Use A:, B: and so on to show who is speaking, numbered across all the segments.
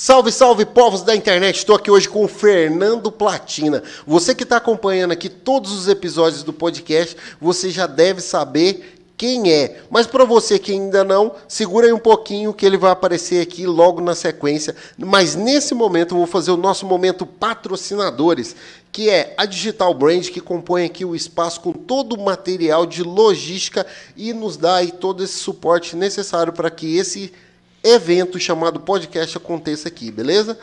A: Salve, salve, povos da internet! Estou aqui hoje com o Fernando Platina. Você que está acompanhando aqui todos os episódios do podcast, você já deve saber quem é. Mas para você que ainda não, segura aí um pouquinho que ele vai aparecer aqui logo na sequência. Mas nesse momento eu vou fazer o nosso momento patrocinadores, que é a Digital Brand, que compõe aqui o espaço com todo o material de logística e nos dá aí todo esse suporte necessário para que esse evento chamado podcast aconteça aqui, beleza?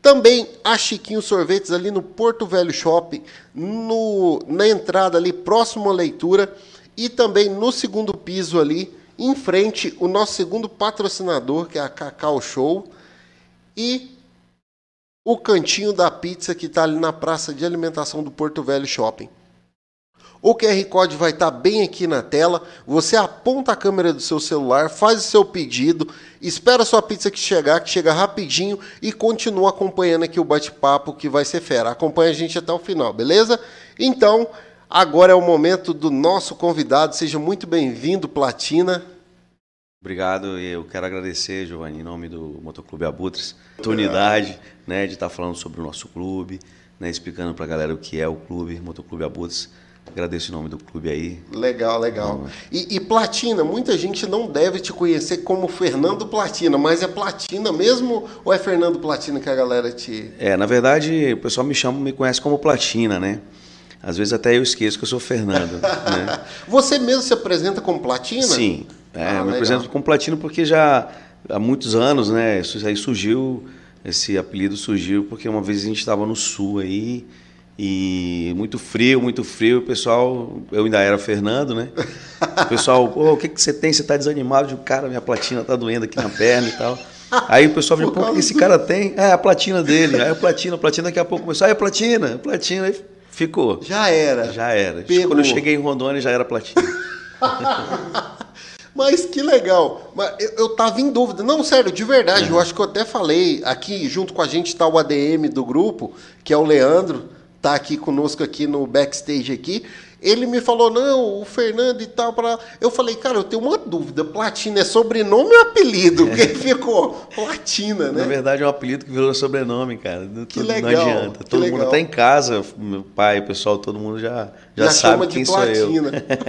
A: Também a Chiquinho Sorvetes ali no Porto Velho Shopping, no, na entrada ali próximo à leitura e também no segundo piso ali, em frente, o nosso segundo patrocinador, que é a Cacau Show, e o cantinho da pizza que está ali na praça de alimentação do Porto Velho Shopping. O QR Code vai estar tá bem aqui na tela. Você aponta a câmera do seu celular, faz o seu pedido, espera a sua pizza que chegar, que chega rapidinho e continua acompanhando aqui o bate-papo que vai ser fera. Acompanha a gente até o final, beleza? Então, agora é o momento do nosso convidado. Seja muito bem-vindo, Platina.
B: Obrigado, eu quero agradecer, Giovanni, em nome do Motoclube Abutres, a oportunidade né, de estar falando sobre o nosso clube, né, explicando para a galera o que é o clube, Motoclube Abutres. Agradeço o nome do clube aí.
A: Legal, legal. E, e, Platina, muita gente não deve te conhecer como Fernando Platina, mas é Platina mesmo ou é Fernando Platina que a galera te.
B: É, na verdade, o pessoal me chama, me conhece como Platina, né? Às vezes até eu esqueço que eu sou Fernando. né?
A: Você mesmo se apresenta como Platina?
B: Sim, é, ah, eu me apresento como Platina porque já há muitos anos, né? Isso aí surgiu, esse apelido surgiu porque uma vez a gente estava no sul aí e muito frio, muito frio. O pessoal, eu ainda era Fernando, né? O pessoal, pô, o que, que você tem? Você tá desanimado? Eu, cara, minha platina tá doendo aqui na perna e tal. Aí o pessoal me pô, o que esse cara tem? É, a platina dele. Aí a platina, a platina daqui a pouco começou, ah, é platina, platina. Aí ficou.
A: Já era.
B: Já era. Pegou. Quando eu cheguei em Rondônia já era platina.
A: Mas que legal. Mas eu, eu tava em dúvida. Não, sério, de verdade. Uhum. Eu acho que eu até falei aqui, junto com a gente está o ADM do grupo, que é o Leandro tá aqui conosco aqui no backstage aqui. Ele me falou, não, o Fernando e tal, para Eu falei, cara, eu tenho uma dúvida, Platina é sobrenome ou apelido? Porque ficou Platina, né?
B: Na verdade é um apelido que virou sobrenome, cara. Não,
A: que legal. Não
B: adianta. Todo
A: legal.
B: mundo tá em casa, meu pai, o pessoal, todo mundo já, já, já sabe quem sou eu.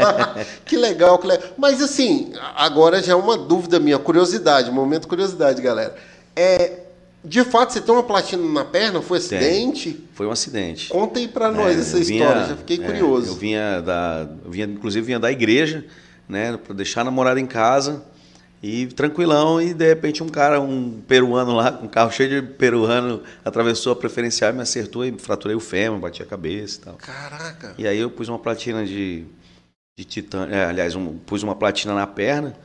A: que legal, que legal. Mas assim, agora já é uma dúvida minha, curiosidade, momento curiosidade, galera. É, de fato, você tem uma platina na perna? Foi acidente?
B: Tem. Foi um acidente.
A: Conta aí para nós é, essa vinha, história, já fiquei é, curioso.
B: Eu vinha da, eu vinha, inclusive vinha da igreja, né, para deixar a namorada em casa e tranquilão e de repente um cara, um peruano lá, com um carro cheio de peruano, atravessou a preferencial e me acertou e fraturei o fêmur, bati a cabeça e tal.
A: Caraca.
B: E aí eu pus uma platina de de titânio, é, aliás, um, pus uma platina na perna,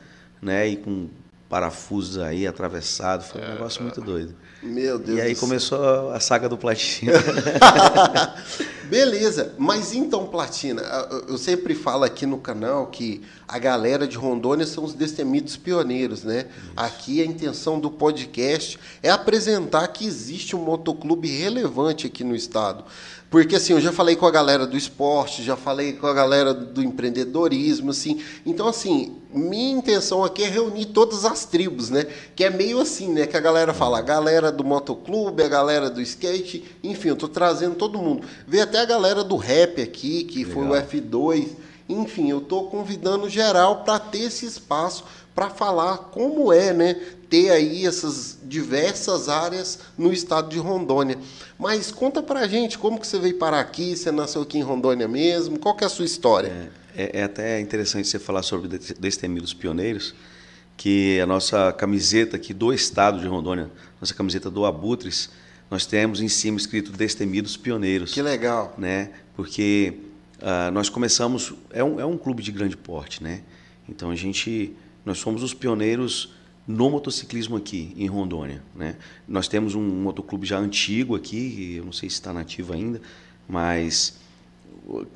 B: né, e com parafusos aí atravessado, foi um é, negócio muito doido.
A: Meu Deus.
B: E aí começou a saga do Platina.
A: Beleza, mas então, Platina, eu sempre falo aqui no canal que a galera de Rondônia são os destemidos pioneiros, né? Isso. Aqui a intenção do podcast é apresentar que existe um motoclube relevante aqui no estado. Porque assim, eu já falei com a galera do esporte, já falei com a galera do empreendedorismo, assim. Então, assim, minha intenção aqui é reunir todas as tribos, né? Que é meio assim, né? Que a galera fala, a galera do motoclube, a galera do skate, enfim, eu tô trazendo todo mundo. Vê até a galera do rap aqui, que Legal. foi o F2. Enfim, eu tô convidando geral para ter esse espaço para falar como é, né, ter aí essas diversas áreas no estado de Rondônia. Mas conta para a gente como que você veio parar aqui, você nasceu aqui em Rondônia mesmo, qual que é a sua história?
B: É, é, é até interessante você falar sobre Destemidos Pioneiros, que a nossa camiseta aqui do estado de Rondônia, nossa camiseta do Abutres, nós temos em cima escrito Destemidos Pioneiros.
A: Que legal.
B: Né? Porque uh, nós começamos, é um, é um clube de grande porte, né? Então a gente nós somos os pioneiros no motociclismo aqui em Rondônia. Né? Nós temos um motoclube já antigo aqui, eu não sei se está nativo ainda, mas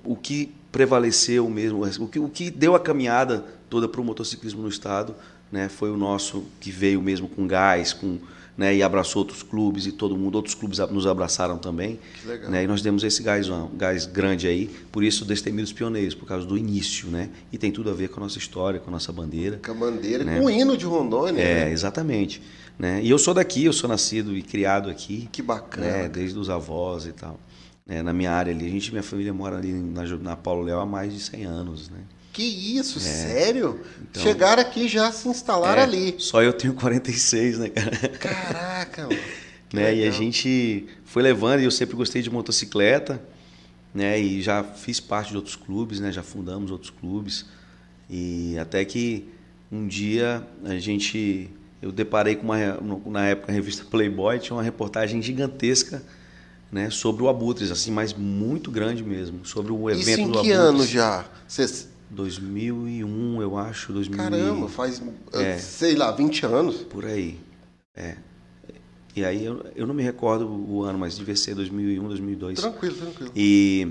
B: o que prevaleceu mesmo, o que, o que deu a caminhada toda para o motociclismo no estado né, foi o nosso que veio mesmo com gás, com né, e abraçou outros clubes e todo mundo, outros clubes nos abraçaram também.
A: Que legal.
B: Né, e nós demos esse gás, um gás grande aí, por isso Destemidos Pioneiros, por causa do início, né? E tem tudo a ver com a nossa história, com a nossa bandeira.
A: Com a bandeira, né? com o hino de Rondônia.
B: É, né? exatamente. Né? E eu sou daqui, eu sou nascido e criado aqui.
A: Que bacana.
B: Né? Desde os avós e tal. É, na minha área ali, a gente, minha família mora ali na, na Paulo Leal há mais de 100 anos, né?
A: Que isso, é. sério? Então, Chegaram aqui já se instalaram
B: é,
A: ali.
B: Só eu tenho 46, né, cara?
A: Caraca, mano.
B: né? E a gente foi levando, e eu sempre gostei de motocicleta, né? E já fiz parte de outros clubes, né? Já fundamos outros clubes. E até que um dia a gente eu deparei com uma na época a revista Playboy tinha uma reportagem gigantesca né, sobre o Abutres, assim, mas muito grande mesmo, sobre o evento Isso
A: em
B: do
A: que ano já?
B: Cês... 2001, eu acho, 2000.
A: Caramba, faz, é, sei lá, 20 anos.
B: Por aí. É. E aí eu, eu não me recordo o ano, mas devia ser 2001, 2002.
A: Tranquilo, tranquilo.
B: E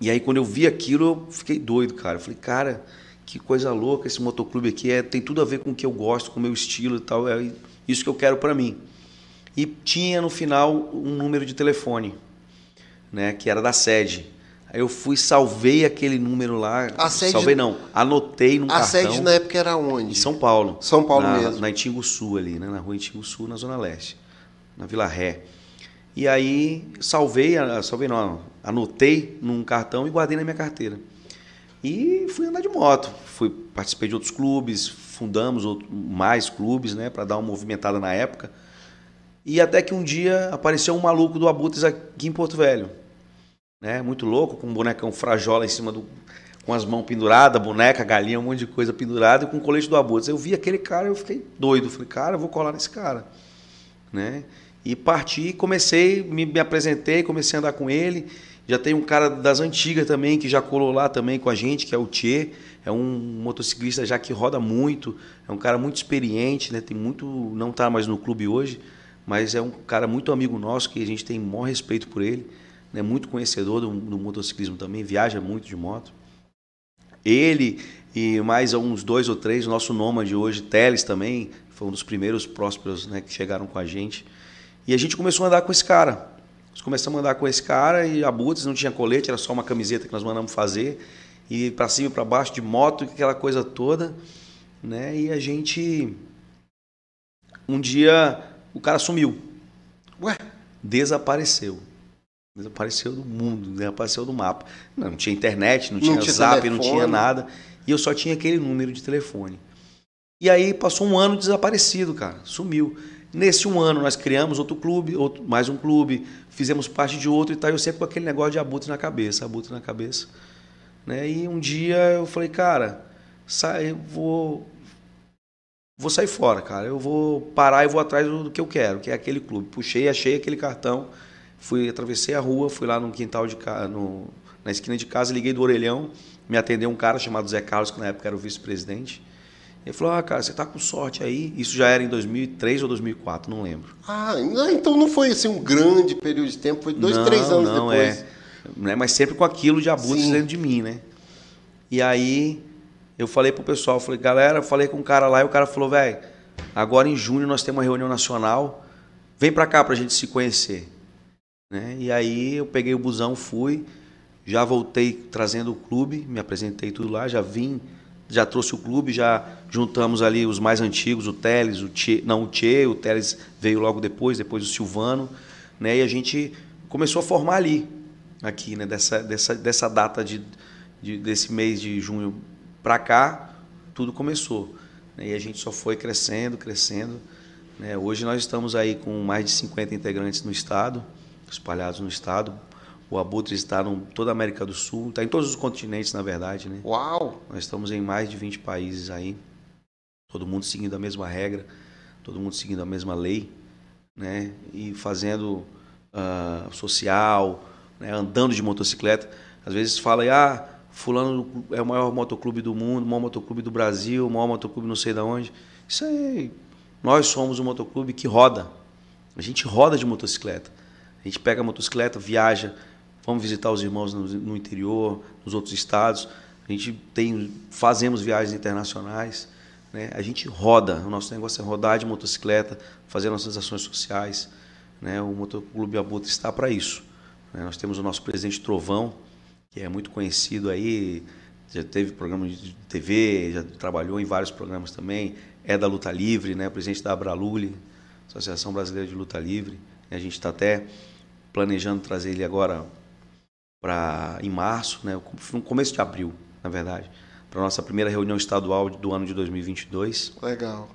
B: e aí quando eu vi aquilo, eu fiquei doido, cara. Eu falei, cara, que coisa louca esse motoclube aqui é, tem tudo a ver com o que eu gosto, com o meu estilo e tal, é isso que eu quero para mim. E tinha no final um número de telefone, né, que era da sede. Aí eu fui, salvei aquele número lá. A sede, salvei não, anotei num a cartão.
A: A sede na época era onde? Em
B: São Paulo.
A: São Paulo
B: na,
A: mesmo.
B: Na Itinguçu ali, né, na rua Itinguçu, na Zona Leste, na Vila Ré. E aí salvei, salvei não, anotei num cartão e guardei na minha carteira. E fui andar de moto. Fui participei de outros clubes, fundamos outro, mais clubes, né, para dar uma movimentada na época. E até que um dia apareceu um maluco do Abutres aqui em Porto Velho. Né, muito louco, com um bonecão frajola em cima do com as mãos penduradas, boneca, galinha, um monte de coisa pendurada e com o colete do Abutres. Eu vi aquele cara, eu fiquei doido. Falei, cara, eu vou colar nesse cara, né? E parti, comecei, me, me apresentei, comecei a andar com ele. Já tem um cara das antigas também que já colou lá também com a gente, que é o Tchê. É um motociclista já que roda muito, é um cara muito experiente, né? Tem muito, não está mais no clube hoje, mas é um cara muito amigo nosso que a gente tem maior respeito por ele, né? Muito conhecedor do, do motociclismo também, viaja muito de moto. Ele e mais uns dois ou três, nosso nômade hoje, Teles também, foi um dos primeiros prósperos né, que chegaram com a gente. E a gente começou a andar com esse cara. Nós começamos a andar com esse cara e a Boots não tinha colete, era só uma camiseta que nós mandamos fazer. E para cima e para baixo de moto, aquela coisa toda. Né? E a gente. Um dia o cara sumiu.
A: Ué?
B: Desapareceu. Desapareceu do mundo, desapareceu do mapa. Não, não tinha internet, não, não tinha, tinha zap, telefone. não tinha nada. E eu só tinha aquele número de telefone. E aí passou um ano desaparecido, cara. Sumiu. Nesse um ano nós criamos outro clube, outro, mais um clube, fizemos parte de outro e tal. Eu sempre com aquele negócio de abutre na cabeça, abutre na cabeça. Né? E um dia eu falei, cara, sai, vou, vou sair fora, cara. Eu vou parar e vou atrás do, do que eu quero, que é aquele clube. Puxei, achei aquele cartão, fui, atravessei a rua, fui lá no quintal de casa, no, na esquina de casa, liguei do orelhão, me atendeu um cara chamado Zé Carlos, que na época era o vice-presidente. Ele falou: Ah, cara, você tá com sorte aí. Isso já era em 2003 ou 2004, não lembro.
A: Ah, então não foi assim um grande período de tempo, foi dois, não, três anos não, depois.
B: É. Né? Mas sempre com aquilo de abuso dentro de mim, né? E aí eu falei pro pessoal, falei, galera, falei com um cara lá e o cara falou, velho, agora em junho nós temos uma reunião nacional, vem pra cá pra gente se conhecer. Né? E aí eu peguei o busão, fui, já voltei trazendo o clube, me apresentei tudo lá, já vim já trouxe o clube, já juntamos ali os mais antigos, o Teles, o Tchê, não o Tchê, o Teles veio logo depois, depois o Silvano, né? E a gente começou a formar ali, aqui, né? Dessa, dessa, dessa data de, de desse mês de junho para cá, tudo começou. Né? E a gente só foi crescendo, crescendo. Né? Hoje nós estamos aí com mais de 50 integrantes no estado, espalhados no estado, o Abutre está em toda a América do Sul, está em todos os continentes, na verdade. Né?
A: Uau!
B: Nós estamos em mais de 20 países aí, todo mundo seguindo a mesma regra, todo mundo seguindo a mesma lei, né? e fazendo uh, social, né? andando de motocicleta. Às vezes fala, ah, fulano é o maior motoclube do mundo, o maior motoclube do Brasil, o maior motoclube não sei de onde. Isso aí, nós somos um motoclube que roda. A gente roda de motocicleta. A gente pega a motocicleta, viaja, Vamos visitar os irmãos no, no interior, nos outros estados. A gente tem, fazemos viagens internacionais. Né? A gente roda. O nosso negócio é rodar de motocicleta, fazer nossas ações sociais. Né? O Motoclube Abutre está para isso. Né? Nós temos o nosso presidente Trovão, que é muito conhecido aí, já teve programa de TV, já trabalhou em vários programas também. é da luta livre, né? Presidente da Abralule, Associação Brasileira de Luta Livre. A gente está até planejando trazer ele agora para em março, né? No começo de abril, na verdade, para nossa primeira reunião estadual do ano de 2022.
A: Legal.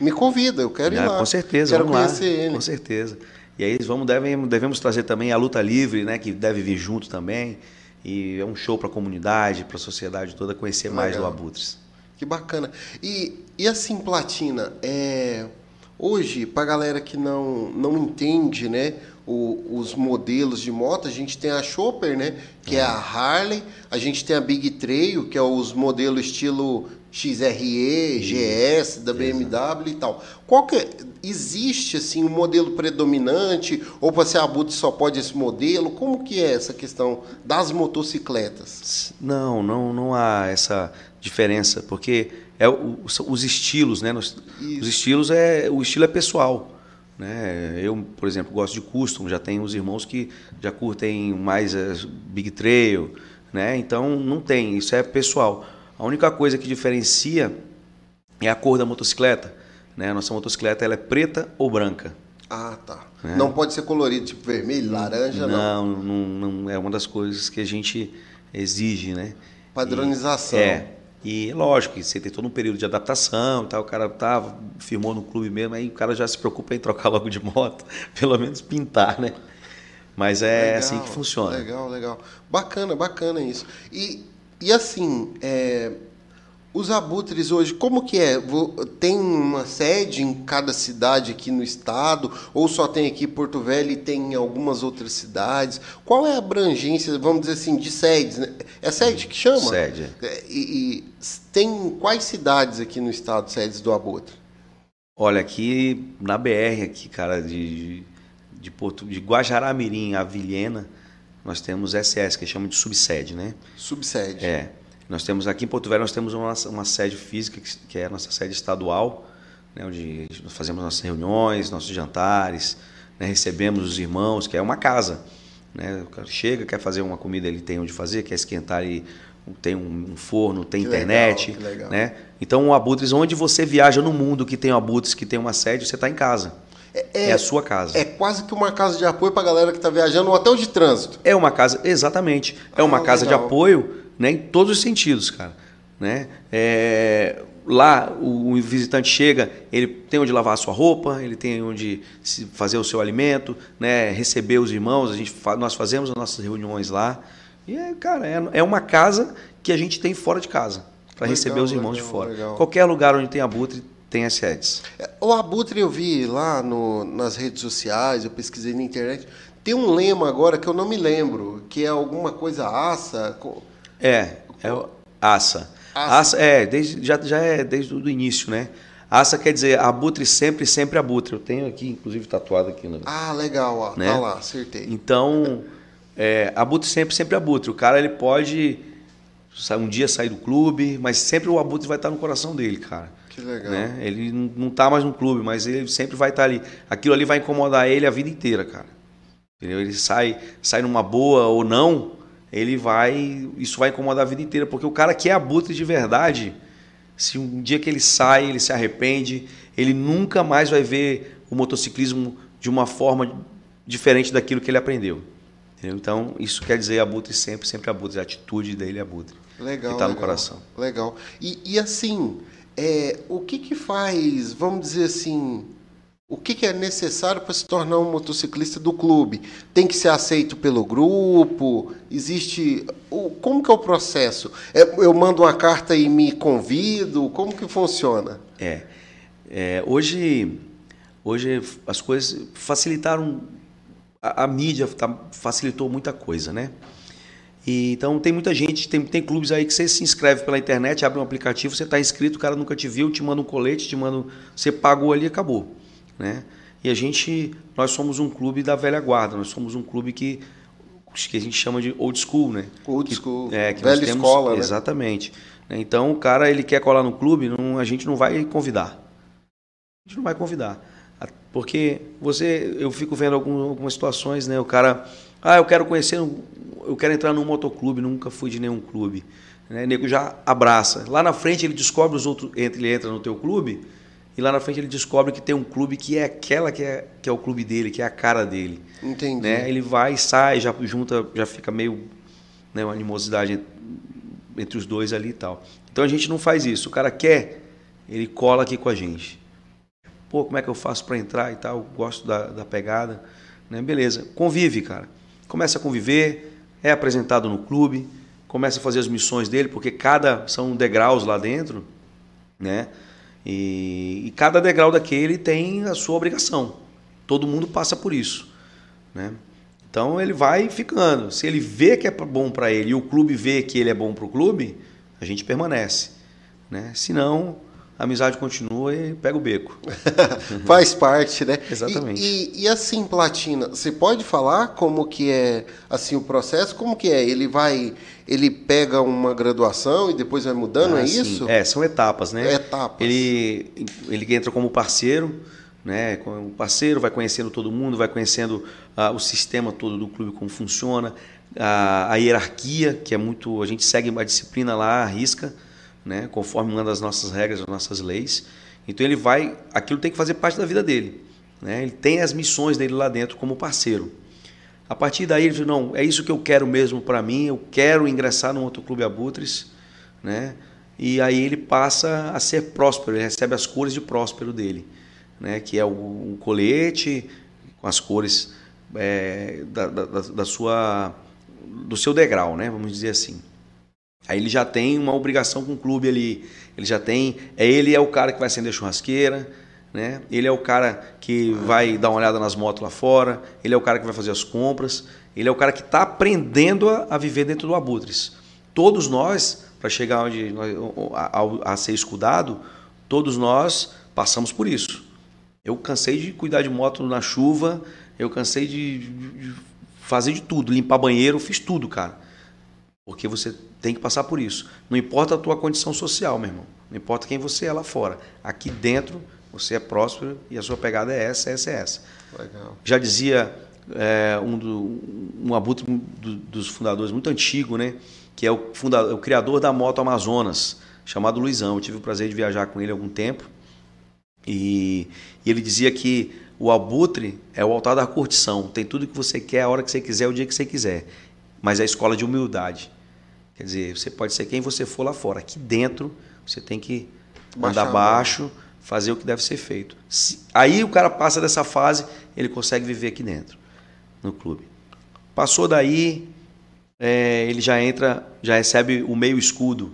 A: Me convida, eu quero ir lá.
B: Com certeza,
A: quero
B: vamos
A: conhecer
B: lá.
A: ele.
B: Com certeza. E aí vamos devemos, devemos trazer também a luta livre, né? Que deve vir junto também. E é um show para a comunidade, para a sociedade toda conhecer
A: Legal.
B: mais do Abutres.
A: Que bacana. E, e assim, Platina, é, hoje, para galera que não, não entende, né, o- os modelos de moto, a gente tem a Chopper, né, que é a Harley, a gente tem a Big Trail, que é os modelos estilo XRE, GS, da BMW e tal. Qual que é- existe assim um modelo predominante ou para ser abutre só pode esse modelo? Como que é essa questão das motocicletas?
B: Não, não, não há essa diferença, porque é o- são os estilos, né? Os estilos é o estilo é pessoal, né? Eu, por exemplo, gosto de custom, já tenho os irmãos que já curtem mais eh, big trail, né? Então não tem, isso é pessoal. A única coisa que diferencia é a cor da motocicleta, né? A nossa motocicleta ela é preta ou branca.
A: Ah, tá. Não pode ser colorido, tipo vermelho, laranja, não.
B: Não, não, não é uma das coisas que a gente exige, né?
A: Padronização.
B: É. E lógico que você tem todo um período de adaptação, tal, o cara tá, firmou no clube mesmo, aí o cara já se preocupa em trocar logo de moto, pelo menos pintar, né? Mas é
A: Legal,
B: assim que funciona.
A: Legal, legal. Bacana, bacana isso. E, e assim, é, os abutres hoje, como que é? Tem uma sede em cada cidade aqui no estado? Ou só tem aqui Porto Velho e tem em algumas outras cidades? Qual é a abrangência, vamos dizer assim, de sedes? Né? É sede que chama?
B: Sede,
A: É, E, e tem quais cidades aqui no estado sedes do abutre?
B: Olha, aqui na BR, aqui, cara, de, de, Porto, de Guajará-Mirim a Vilhena, nós temos SS, que chama de subsede, né?
A: Subsede.
B: É. Nós temos aqui em Porto Velho, nós temos uma, uma sede física, que- que é a nossa sede estadual, né, onde nós fazemos nossas reuniões, nossos jantares, né, recebemos os irmãos, que é uma casa. Né? O cara chega, quer fazer uma comida, ele tem onde fazer, quer esquentar, ele tem um, forno, tem
A: Que
B: internet.
A: legal, legal.
B: Né? Então, o Abutres, onde você viaja no mundo que tem o Abutres, que tem uma sede, você está em casa. É, a sua casa.
A: É quase que uma casa de apoio para galera que está viajando, um hotel de trânsito.
B: É uma casa, exatamente. É uma
A: Ah,
B: casa de
A: legal.
B: apoio né, em todos os sentidos, cara. Né? É, lá o, o visitante chega, ele tem onde lavar a sua roupa, ele tem onde fazer o seu alimento, né, receber os irmãos. A gente nós fazemos as nossas reuniões lá. E, é, cara, é, é uma casa que a gente tem fora de casa para receber os irmãos de
A: legal,
B: fora.
A: legal.
B: Qualquer lugar onde tem abutre tem as sedes.
A: É, O Abutre eu vi lá no- nas redes sociais, eu pesquisei na internet. Tem um lema agora que eu não me lembro, que é alguma coisa aça.
B: É, é o Assa.
A: Assa.
B: Assa é, desde, já, já é desde o início, né? Assa quer dizer abutre sempre, sempre abutre. Eu tenho aqui, inclusive, tatuado aqui. No...
A: Ah, legal, ó,
B: Né?
A: tá lá, acertei.
B: Então, é, abutre sempre, sempre abutre. O cara, ele pode um dia sair do clube, mas sempre o abutre vai estar no coração dele, cara.
A: Que legal.
B: Né? Ele não- não tá mais no clube, mas ele sempre vai estar ali. Aquilo ali vai incomodar ele a vida inteira, cara. Entendeu? Ele sai, sai numa boa ou não, ele vai. Isso vai incomodar a vida inteira. Porque o cara que é abutre de verdade, se um dia que ele sai, ele se arrepende, ele nunca mais vai ver o motociclismo de uma forma diferente daquilo que ele aprendeu. Entendeu? Então, isso quer dizer abutre sempre, sempre abutre. A atitude dele é abutre.
A: Legal.
B: Que tá no coração.
A: Legal. E, e assim, é, o que que faz, vamos dizer assim, o que, que é necessário para se tornar um motociclista do clube? Tem que ser aceito pelo grupo? Existe. Como que é o processo? É, eu mando uma carta e me convido? Como que funciona?
B: É. É, hoje, hoje as coisas facilitaram. A, a mídia tá- facilitou muita coisa, né? E, então tem muita gente, tem, tem clubes aí que você se inscreve pela internet, abre um aplicativo, você está inscrito, o cara nunca te viu, te manda um colete, te manda. Você pagou ali e acabou. Né? E a gente, nós somos um clube da velha guarda, nós somos um clube que, que a gente chama de old school, né?
A: Old
B: Que-
A: school.
B: É, que
A: Velha
B: temos,
A: escola, né?
B: Exatamente. Né, Então o cara ele quer colar no clube, não- a gente não vai convidar. A gente não vai convidar. Porque você, eu fico vendo algum- algumas situações, né? O cara, ah, eu quero conhecer, eu quero entrar num motoclube, nunca fui de nenhum clube. Né? O nego já abraça. Lá na frente ele descobre os outros, ele entra no teu clube, e lá na frente ele descobre que tem um clube que é aquela que é, que é o clube dele, que é a cara dele.
A: Entendi.
B: Né? Ele vai, sai, já junta, já fica meio né, uma animosidade entre os dois ali e tal. Então a gente não faz isso. O cara quer, ele cola aqui com a gente. Pô, como é que eu faço para entrar e tal? Gosto da, da pegada. Né? Beleza. Convive, cara. Começa a conviver, é apresentado no clube, começa a fazer as missões dele, porque cada são degraus lá dentro, né? E, e cada degrau daquele tem a sua obrigação. Todo mundo passa por isso, né? Então ele vai ficando. Se ele vê que é bom para ele e o clube vê que ele é bom para o clube, a gente permanece. Né? Se não, a amizade continua e pega o beco.
A: Faz parte, né?
B: Exatamente.
A: E, e, e, assim, Platina, você pode falar como que é assim o processo? Como que é? Ele vai, ele pega uma graduação e depois vai mudando, ah, é sim. isso?
B: É, são etapas, né?
A: Etapas.
B: Ele, ele entra como parceiro, né? Como parceiro, vai conhecendo todo mundo, vai conhecendo ah, o sistema todo do clube, como funciona, a, a, hierarquia, que é muito. A gente segue a disciplina lá, a risca, né? conforme uma das nossas regras, das nossas leis. Então ele vai. Aquilo tem que fazer parte da vida dele. Né? Ele tem as missões dele lá dentro como parceiro. A partir daí ele falou, não, é isso que eu quero mesmo para mim, eu quero ingressar no outro clube Abutres, né? E aí ele passa a ser próspero, ele recebe as cores de próspero dele, né? Que é o, o colete com as cores é, da, da, da, sua, do seu degrau, né? Vamos dizer assim. Aí ele já tem uma obrigação com o clube ali. Ele já tem. É, ele é o cara que vai acender churrasqueira, né? Ele é o cara que vai dar uma olhada nas motos lá fora. Ele é o cara que vai fazer as compras. Ele é o cara que está aprendendo a, a, viver dentro do Abutres. Todos nós, para chegar onde a, a, a ser escudado, todos nós passamos por isso. Eu cansei de cuidar de moto na chuva, eu cansei de, de fazer de tudo, limpar banheiro, fiz tudo, cara. Porque você tem que passar por isso. Não importa a tua condição social, meu irmão. Não importa quem você é lá fora. Aqui dentro você é próspero e a sua pegada é essa, essa, essa. Legal. Já dizia é, um, do, um abutre do, dos fundadores muito antigo, né? Que é o, fundador, o criador da moto Amazonas, chamado Luizão. Eu tive o prazer de viajar com ele há algum tempo. E, e ele dizia que o abutre é o altar da curtição. Tem tudo que você quer, a hora que você quiser, o dia que você quiser. Mas é a escola de humildade. Quer dizer, você pode ser quem você for lá fora. Aqui dentro, você tem que Baixar andar baixo, fazer o que deve ser feito. Se, aí o cara passa dessa fase, ele consegue viver aqui dentro, no clube. Passou daí, é, ele já entra, já recebe o meio escudo,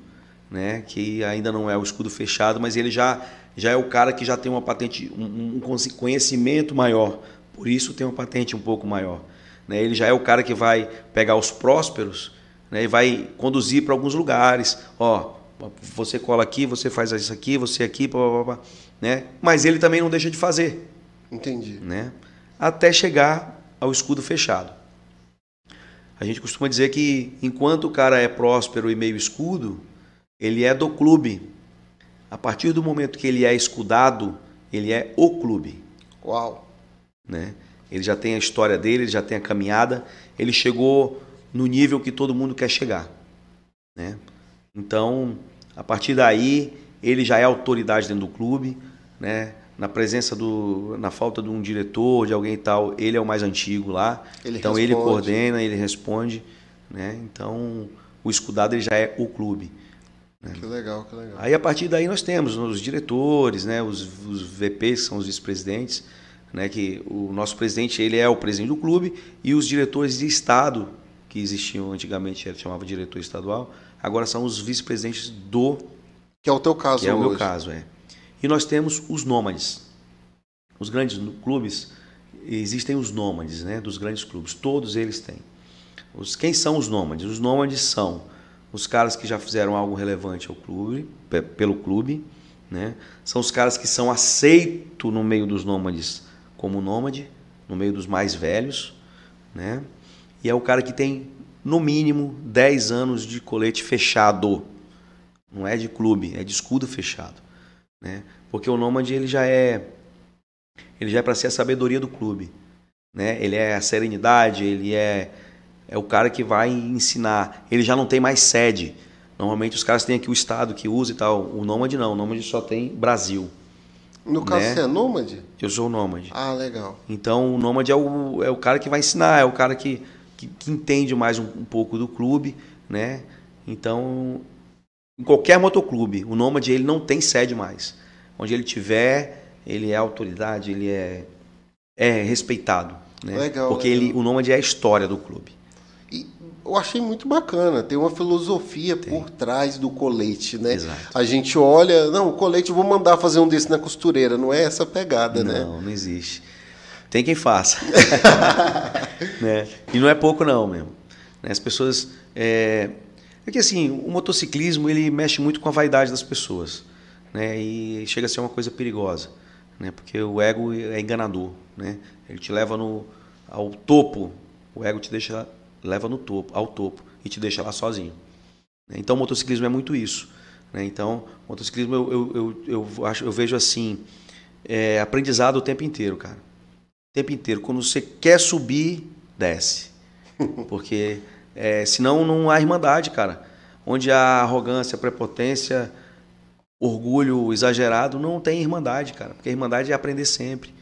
B: né? que ainda não é o escudo fechado, mas ele já já é o cara que já tem uma patente, um, um conhecimento maior, por isso tem uma patente um pouco maior. Né? Ele já é o cara que vai pegar os prósperos né? e vai conduzir para alguns lugares. Ó, você cola aqui, você faz isso aqui, você aqui, blá, blá, blá, né? mas ele também não deixa de fazer.
A: Entendi.
B: Né? Até chegar ao escudo fechado. A gente costuma dizer que enquanto o cara é próspero e meio escudo, ele é do clube, a partir do momento que ele é escudado, ele é o clube.
A: Uau!
B: Né? Ele já tem a história dele, ele já tem a caminhada, ele chegou no nível que todo mundo quer chegar. Né? Então, a partir daí, ele já é autoridade dentro do clube, né? na presença do. na falta de um diretor, de alguém e tal, ele é o mais antigo lá. Ele então responde. ele coordena, ele responde. Né? Então, o escudado ele já é o clube.
A: Né? Que legal, que legal.
B: Aí a partir daí nós temos os diretores, né, os, os VPs, que são os vice-presidentes, né, que o nosso presidente ele é o presidente do clube e os diretores de estado que existiam antigamente, ele chamava diretor estadual, agora são os vice-presidentes do
A: que é o teu caso
B: que é hoje. o meu caso, é. E nós temos os nômades. Os grandes clubes existem os nômades, né, dos grandes clubes, todos eles têm. Os quem são os nômades? Os nômades são os caras que já fizeram algo relevante ao clube, pelo clube, né? São os caras que são aceitos no meio dos nômades como nômade, no meio dos mais velhos, né? E é o cara que tem no mínimo 10 anos de colete fechado. Não é de clube, é de escudo fechado, né? Porque o nômade ele já é ele já é para ser a sabedoria do clube, né? Ele é a serenidade, ele é é o cara que vai ensinar. Ele já não tem mais sede. Normalmente os caras têm aqui o estado que usa e tal. O Nômade não. O Nômade só tem Brasil.
A: No caso,
B: né?
A: você é nômade?
B: Eu sou nômade.
A: Ah, legal.
B: Então, o nômade é o, é o cara que vai ensinar, é o cara que, que, que entende mais um, um, pouco do clube, né? Então, em qualquer motoclube, o nômade ele não tem sede mais. Onde ele tiver, ele é autoridade, ele é, é respeitado. Né?
A: Legal.
B: Porque
A: legal.
B: Ele, o nômade é a história do clube.
A: E eu achei muito bacana, tem uma filosofia tem. por trás do colete, né?
B: Exato.
A: A gente olha, não, o colete, vou mandar fazer um desse na costureira, não é essa pegada,
B: não,
A: né?
B: Não, não existe. Tem quem faça. né? E não é pouco não mesmo. As pessoas... É... é que assim, o motociclismo ele mexe muito com a vaidade das pessoas. Né? E chega a ser uma coisa perigosa. Né? Porque o ego é enganador. Né? Ele te leva no, ao topo. O ego te deixa leva no topo, ao topo e te deixa lá sozinho. Então, o motociclismo é muito isso. Né? Então, o motociclismo eu, eu, eu, eu, acho, eu vejo assim, é, aprendizado o tempo inteiro, cara. Tempo inteiro. Quando você quer subir, desce. Porque é, senão não há irmandade, cara. Onde há arrogância, prepotência, orgulho exagerado, não tem irmandade, cara. Porque a irmandade é aprender sempre.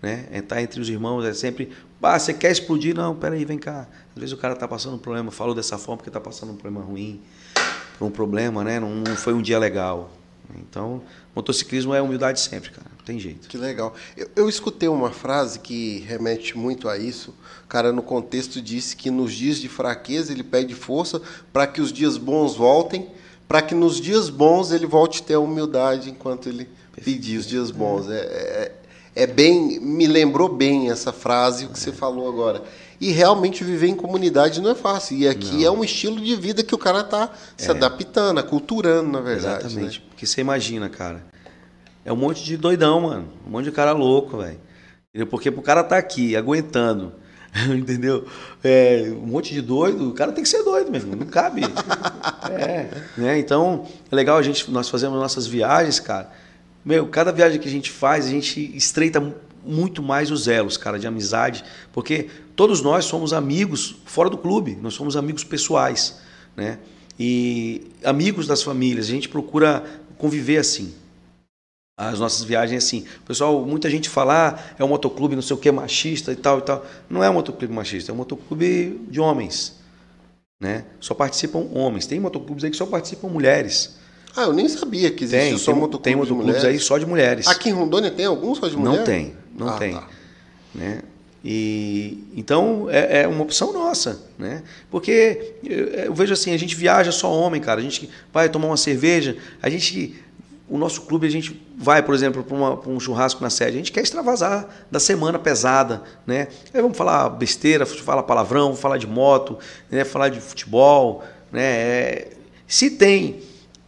B: Né? É estar entre os irmãos, é sempre. Ah, você quer explodir? Não, peraí, vem cá. Às vezes o cara está passando um problema, falou dessa forma porque está passando um problema ruim, um problema, né? Não, não, foi um dia legal. Então, motociclismo é humildade sempre, cara. Tem jeito.
A: Que legal. Eu, eu escutei uma frase que remete muito a isso. O cara, no contexto, disse que nos dias de fraqueza ele pede força para que os dias bons voltem, para que nos dias bons ele volte a ter a humildade enquanto ele pedir os dias bons. É, é, é bem, me lembrou bem essa frase que você falou agora. E realmente viver em comunidade não é fácil. E aqui não. é um estilo de vida que o cara está se é. adaptando, aculturando, na verdade.
B: Exatamente.
A: Né?
B: Porque você imagina, cara. É um monte de doidão, mano. Um monte de cara louco, velho. Porque pro cara tá aqui, aguentando, entendeu? É, um monte de doido, o cara tem que ser doido mesmo, não cabe. é, né? Então, é legal a gente, nós fazemos nossas viagens, cara. Meu, cada viagem que a gente faz, a gente estreita muito mais os elos, cara, de amizade, porque todos nós somos amigos fora do clube, nós somos amigos pessoais, né? E amigos das famílias, a gente procura conviver assim. As nossas viagens assim. Pessoal, muita gente fala, ah, é um motoclube, não sei o que, machista e tal e tal. Não é um motoclube machista, é um motoclube de homens, né? Só participam homens. Tem motoclubes aí que só participam mulheres.
A: Ah, eu nem sabia que existia
B: tem,
A: só
B: tem,
A: motoclubes
B: Tem motoclubes aí só de mulheres.
A: Aqui em Rondônia tem alguns só de mulheres?
B: Não tem, não
A: ah,
B: tem.
A: Tá.
B: Né? E, então é, é, uma opção nossa, né? Porque eu, eu, vejo assim, a gente viaja só homem, cara. A gente vai tomar uma cerveja, a gente, o nosso clube, a gente vai, por exemplo, para um churrasco na sede, a gente quer extravasar da semana pesada, né? Aí vamos falar besteira, falar palavrão, vamos falar de moto, né? Falar de futebol, né? É, se tem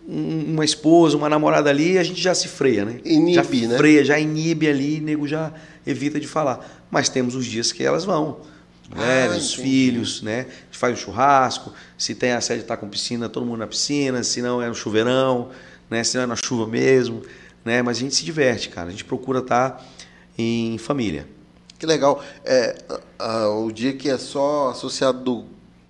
B: uma esposa, uma namorada ali, a gente já se freia, né?
A: Inibe,
B: já
A: né?
B: freia, já inibe ali, nego já evita de falar. Mas temos os dias que elas vão. Mulheres,
A: Ah,
B: os
A: entendi.
B: filhos, né? A gente faz um churrasco, se tem a sede tá com piscina, todo mundo na piscina, se não é no chuveirão, né? Se não é na chuva mesmo, né? Mas a gente se diverte, cara. A gente procura estar em família.
A: Que legal. É, a- a- o dia que é só associado do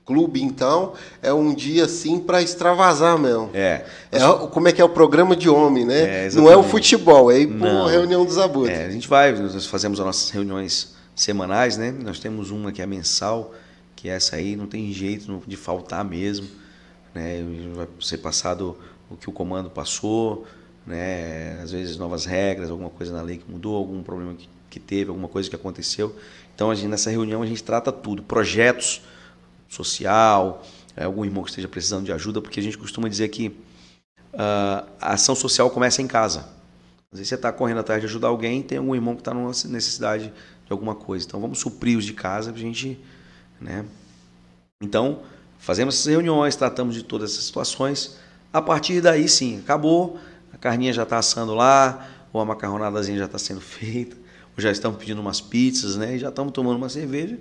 A: clube, então, é um dia assim para extravasar mesmo.
B: É.
A: É, como é que é o programa de homem, né?
B: É,
A: Não é o futebol, é ir para reunião dos abutres.
B: É, a gente vai, nós fazemos as nossas reuniões semanais, né? Nós temos uma que é mensal, que é essa aí, não tem jeito de faltar mesmo, né? Vai ser passado o que o comando passou, né? Às vezes novas regras, alguma coisa na lei que mudou, algum problema que, que teve, alguma coisa que aconteceu. Então, gente, nessa reunião a gente trata tudo, projetos social, é, algum irmão que esteja precisando de ajuda, porque a gente costuma dizer que ah, a ação social começa em casa. Às vezes você está correndo atrás de ajudar alguém, tem algum irmão que está numa necessidade de alguma coisa. Então vamos suprir os de casa para a gente. Né? Então, fazemos essas reuniões, tratamos de todas essas situações. A partir daí, sim, acabou, a carninha já está assando lá, ou a macarronadazinha já está sendo feita, ou já estamos pedindo umas pizzas, né? E já estamos tomando uma cerveja.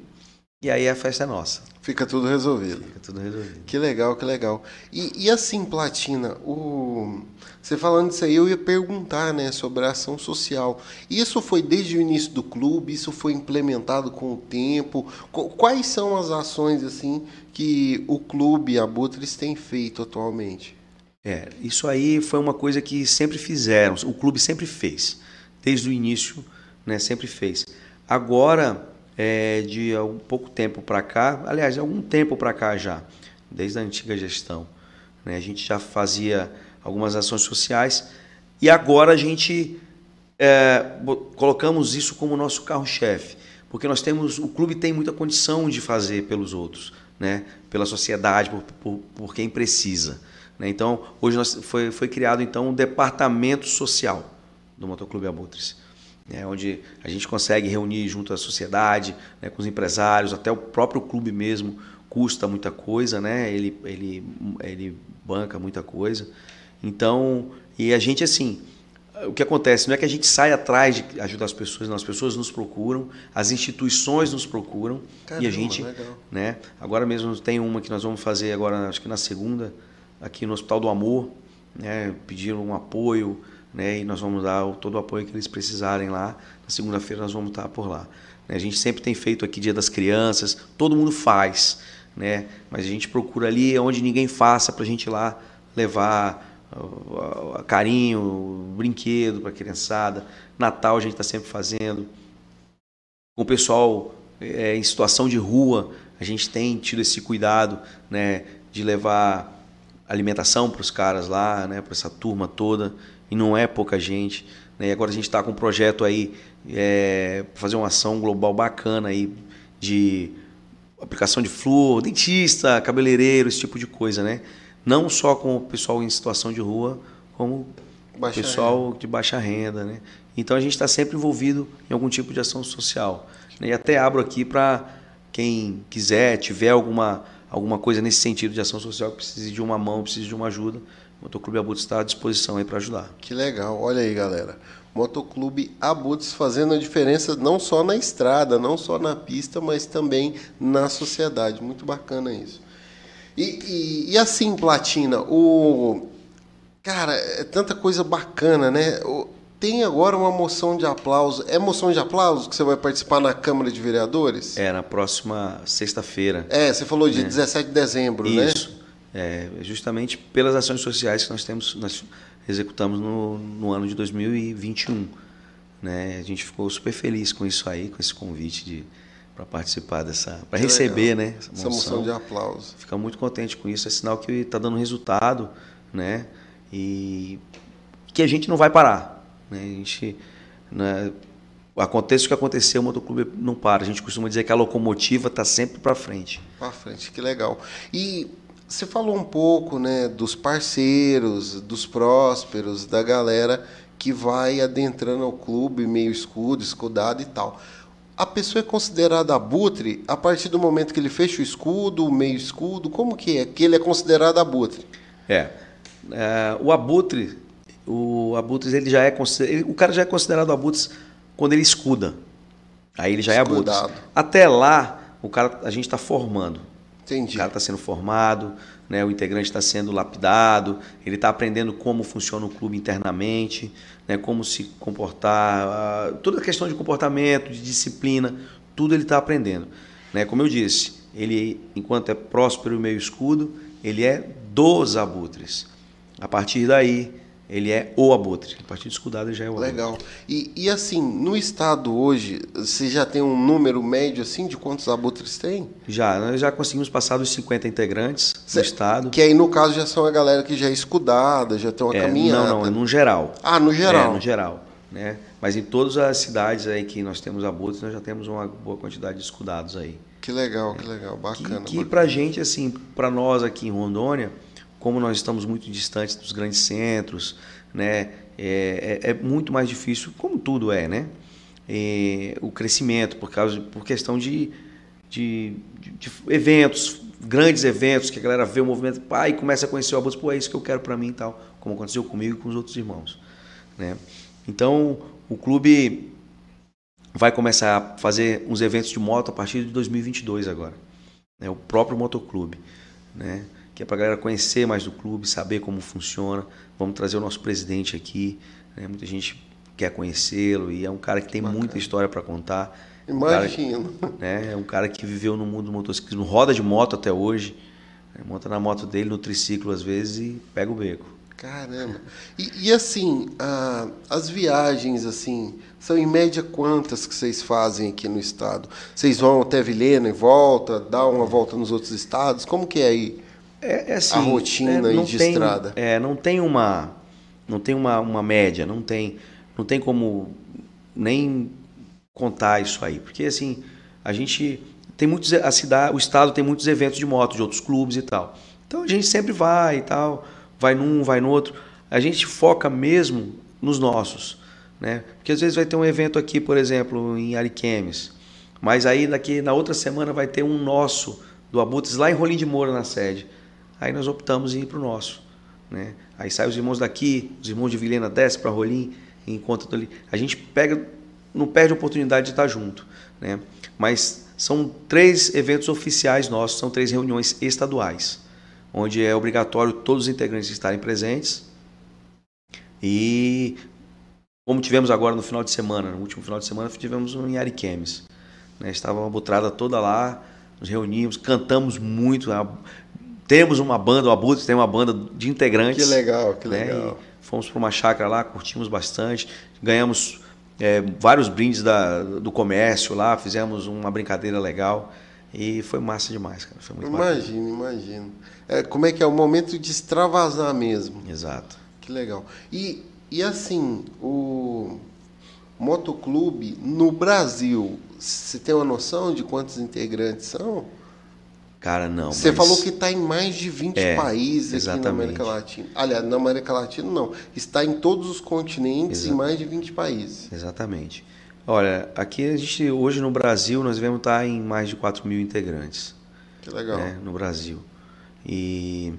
B: E aí a festa é nossa.
A: Fica tudo resolvido.
B: Fica tudo resolvido.
A: Que legal, que legal. E, e assim, Platina, o... você falando isso aí, eu ia perguntar né, sobre a ação social. Isso foi desde o início do clube? Isso foi implementado com o tempo? Qu- Quais são as ações assim que o clube Abutres tem feito atualmente?
B: É, isso aí foi uma coisa que sempre fizeram, o clube sempre fez. desde o início, né, sempre fez. Agora, é, de um pouco tempo para cá, aliás, algum tempo para cá já, desde a antiga gestão, né, a gente já fazia algumas ações sociais e agora a gente é, colocamos isso como nosso carro-chefe, porque nós temos, o clube tem muita condição de fazer pelos outros, né, pela sociedade, por, por, por quem precisa. Né? Então, hoje nós, foi, foi criado então um departamento social do Motoclube Abutres, né? onde a gente consegue reunir junto à sociedade, né, com os empresários, até o próprio clube mesmo custa muita coisa, né? ele, ele, ele banca muita coisa. Então, e a gente assim, o que acontece não é que a gente sai atrás de ajudar as pessoas, não, as pessoas nos procuram, as instituições nos procuram Caramba, e a gente, legal. né? Agora mesmo tem uma que nós vamos fazer agora, acho que na segunda, aqui no Hospital do Amor, né? Pediram um apoio, né? E nós vamos dar todo o apoio que eles precisarem lá. Na segunda-feira nós vamos estar por lá. Né? A gente sempre tem feito aqui Dia das Crianças, todo mundo faz, né? Mas a gente procura ali onde ninguém faça para a gente ir lá levar carinho, brinquedo para a criançada. Natal a gente está sempre fazendo. Com o pessoal é, em situação de rua, a gente tem tido esse cuidado né, de levar alimentação para os caras lá, né, para essa turma toda. E não é pouca gente. Né, e agora a gente está com um projeto aí é, para fazer uma ação global bacana aí de aplicação de flor, dentista, cabeleireiro, esse tipo de coisa, né? não só com o pessoal em situação de rua, como o pessoal renda. de baixa renda. Né? Então a gente está sempre envolvido em algum tipo de ação social. Né? E até abro aqui para quem quiser, tiver alguma, alguma coisa nesse sentido de ação social, que precise de uma mão, precise de uma ajuda, o Motoclube Abutres está à disposição aí para ajudar.
A: Que legal, olha aí galera. Motoclube Abutres fazendo a diferença não só na estrada, não só na pista, mas também na sociedade. Muito bacana isso. E, e, e, assim, Platina, o. Cara, é tanta coisa bacana, né? O, tem agora uma moção de aplauso. É moção de aplauso que você vai participar na Câmara de Vereadores?
B: É, na próxima sexta-feira.
A: É, você falou de é. 17 de dezembro,
B: Isso.
A: né?
B: Isso. É, justamente pelas ações sociais que nós temos, nós executamos no, no ano de 2021. Né? A gente ficou super feliz com isso aí, com esse convite para participar dessa, para receber,
A: legal.
B: né?
A: Essa moção. essa moção de aplauso.
B: Fica muito contente com isso, é sinal que está dando resultado, né? E que a gente não vai parar, né? A gente, né? Aconteça o que aconteceu, o motoclube não para. A gente costuma dizer que a locomotiva está sempre para frente.
A: Para frente, que legal. E você falou um pouco, né, dos parceiros, dos prósperos, da galera que vai adentrando ao clube meio escudo, escudado e tal a pessoa é considerada abutre a partir do momento que ele fecha o escudo, o meio escudo? Como que é que ele é considerado abutre?
B: É, é o abutre, o abutre ele já é o cara já é considerado abutre quando ele escuda. Aí ele já Escudado. é abutre. Até lá, o cara a gente está formando.
A: Entendi.
B: O cara está sendo formado, né, o integrante está sendo lapidado, ele está aprendendo como funciona o clube internamente, né, como se comportar, toda a questão de comportamento, de disciplina, tudo ele está aprendendo. Né? Como eu disse, ele, enquanto é próspero e meio escudo, ele é dos abutres. A partir daí, ele é o abutre. A partir do escudado ele já é o
A: abutre. Legal. E, e assim, no estado hoje, você já tem um número médio assim de quantos abutres tem?
B: Já, nós já conseguimos passar dos 50 integrantes Cê, no estado.
A: Que aí no caso já são a galera que já é escudada, já tem uma é, caminhada.
B: Não, não, é no geral.
A: Ah, no geral.
B: É, no geral. Né? Mas em todas as cidades aí que nós temos abutres, nós já temos uma boa quantidade de escudados aí.
A: Que legal, que legal, bacana.
B: Que, que pra gente, assim, para nós aqui em Rondônia, como nós estamos muito distantes dos grandes centros, né, é, é, é muito mais difícil, como tudo é, né? É, o crescimento por causa por questão de, de, de, eventos, grandes eventos que a galera vê o movimento, pá, e começa a conhecer o abuso, pô, é isso que eu quero para mim e tal, como aconteceu comigo e com os outros irmãos, né? Então, o clube vai começar a fazer uns eventos de moto a partir de 2022 agora. É o próprio motoclube, né? Que é para a galera conhecer mais do clube, saber como funciona. Vamos trazer o nosso presidente aqui, né? muita gente quer conhecê-lo e é um cara que tem Bacana. muita história para contar.
A: Imagino.
B: Um né? É um cara que viveu no mundo do motociclismo, roda de moto até hoje, né? monta na moto dele, no triciclo às vezes e pega o beco.
A: Caramba. E, e assim, as viagens, assim, são em média quantas que vocês fazem aqui no estado? Vocês vão até Vilhena e volta, dá uma volta nos outros estados? Como que é aí
B: É, é assim,
A: a rotina
B: é,
A: de
B: tem-
A: estrada?
B: É, não tem uma, não tem uma, uma média, não tem, não tem como nem contar isso aí, porque assim a gente tem muitos, a cidade, o estado tem muitos eventos de moto de outros clubes e tal. Então a gente sempre vai e tal, vai num, vai no outro. A gente foca mesmo nos nossos, né? Porque às vezes vai ter um evento aqui, por exemplo, em Ariquemes, mas aí daqui na outra semana vai ter um nosso do Abutres lá em Rolim de Moura na sede. Aí nós optamos em ir para o nosso. Né? Aí saem os irmãos daqui, os irmãos de Vilhena desce para Rolim encontra ali. A gente pega, não perde a oportunidade de estar junto. Né? Mas são três eventos oficiais nossos, são três reuniões estaduais, onde é obrigatório todos os integrantes estarem presentes. E como tivemos agora no final de semana, no último final de semana, tivemos um em Ariquemes. Né? Estava uma butrada toda lá, nos reunimos, cantamos muito. Temos uma banda, o Abutres tem uma banda de integrantes.
A: Que legal, que
B: né?
A: legal.
B: E fomos para uma chácara lá, curtimos bastante, ganhamos é, vários brindes da- do comércio lá, fizemos uma brincadeira legal e foi massa demais, cara. Foi muito.
A: Imagino, imagino. É, como é que é o momento de extravasar mesmo?
B: Exato.
A: Que legal. E, e assim, o motoclube no Brasil, você tem uma noção de quantos integrantes são?
B: Cara, não.
A: Você
B: mas-
A: falou que está em mais de 20
B: É,
A: países aqui na
B: exatamente.
A: América Latina. Aliás, na América Latina não. Está em todos os continentes em
B: Exato.
A: mais de 20 países.
B: Exatamente. Olha, aqui a gente, hoje no Brasil, nós devemos estar em mais de 4 mil integrantes.
A: Que legal.
B: né, no Brasil. E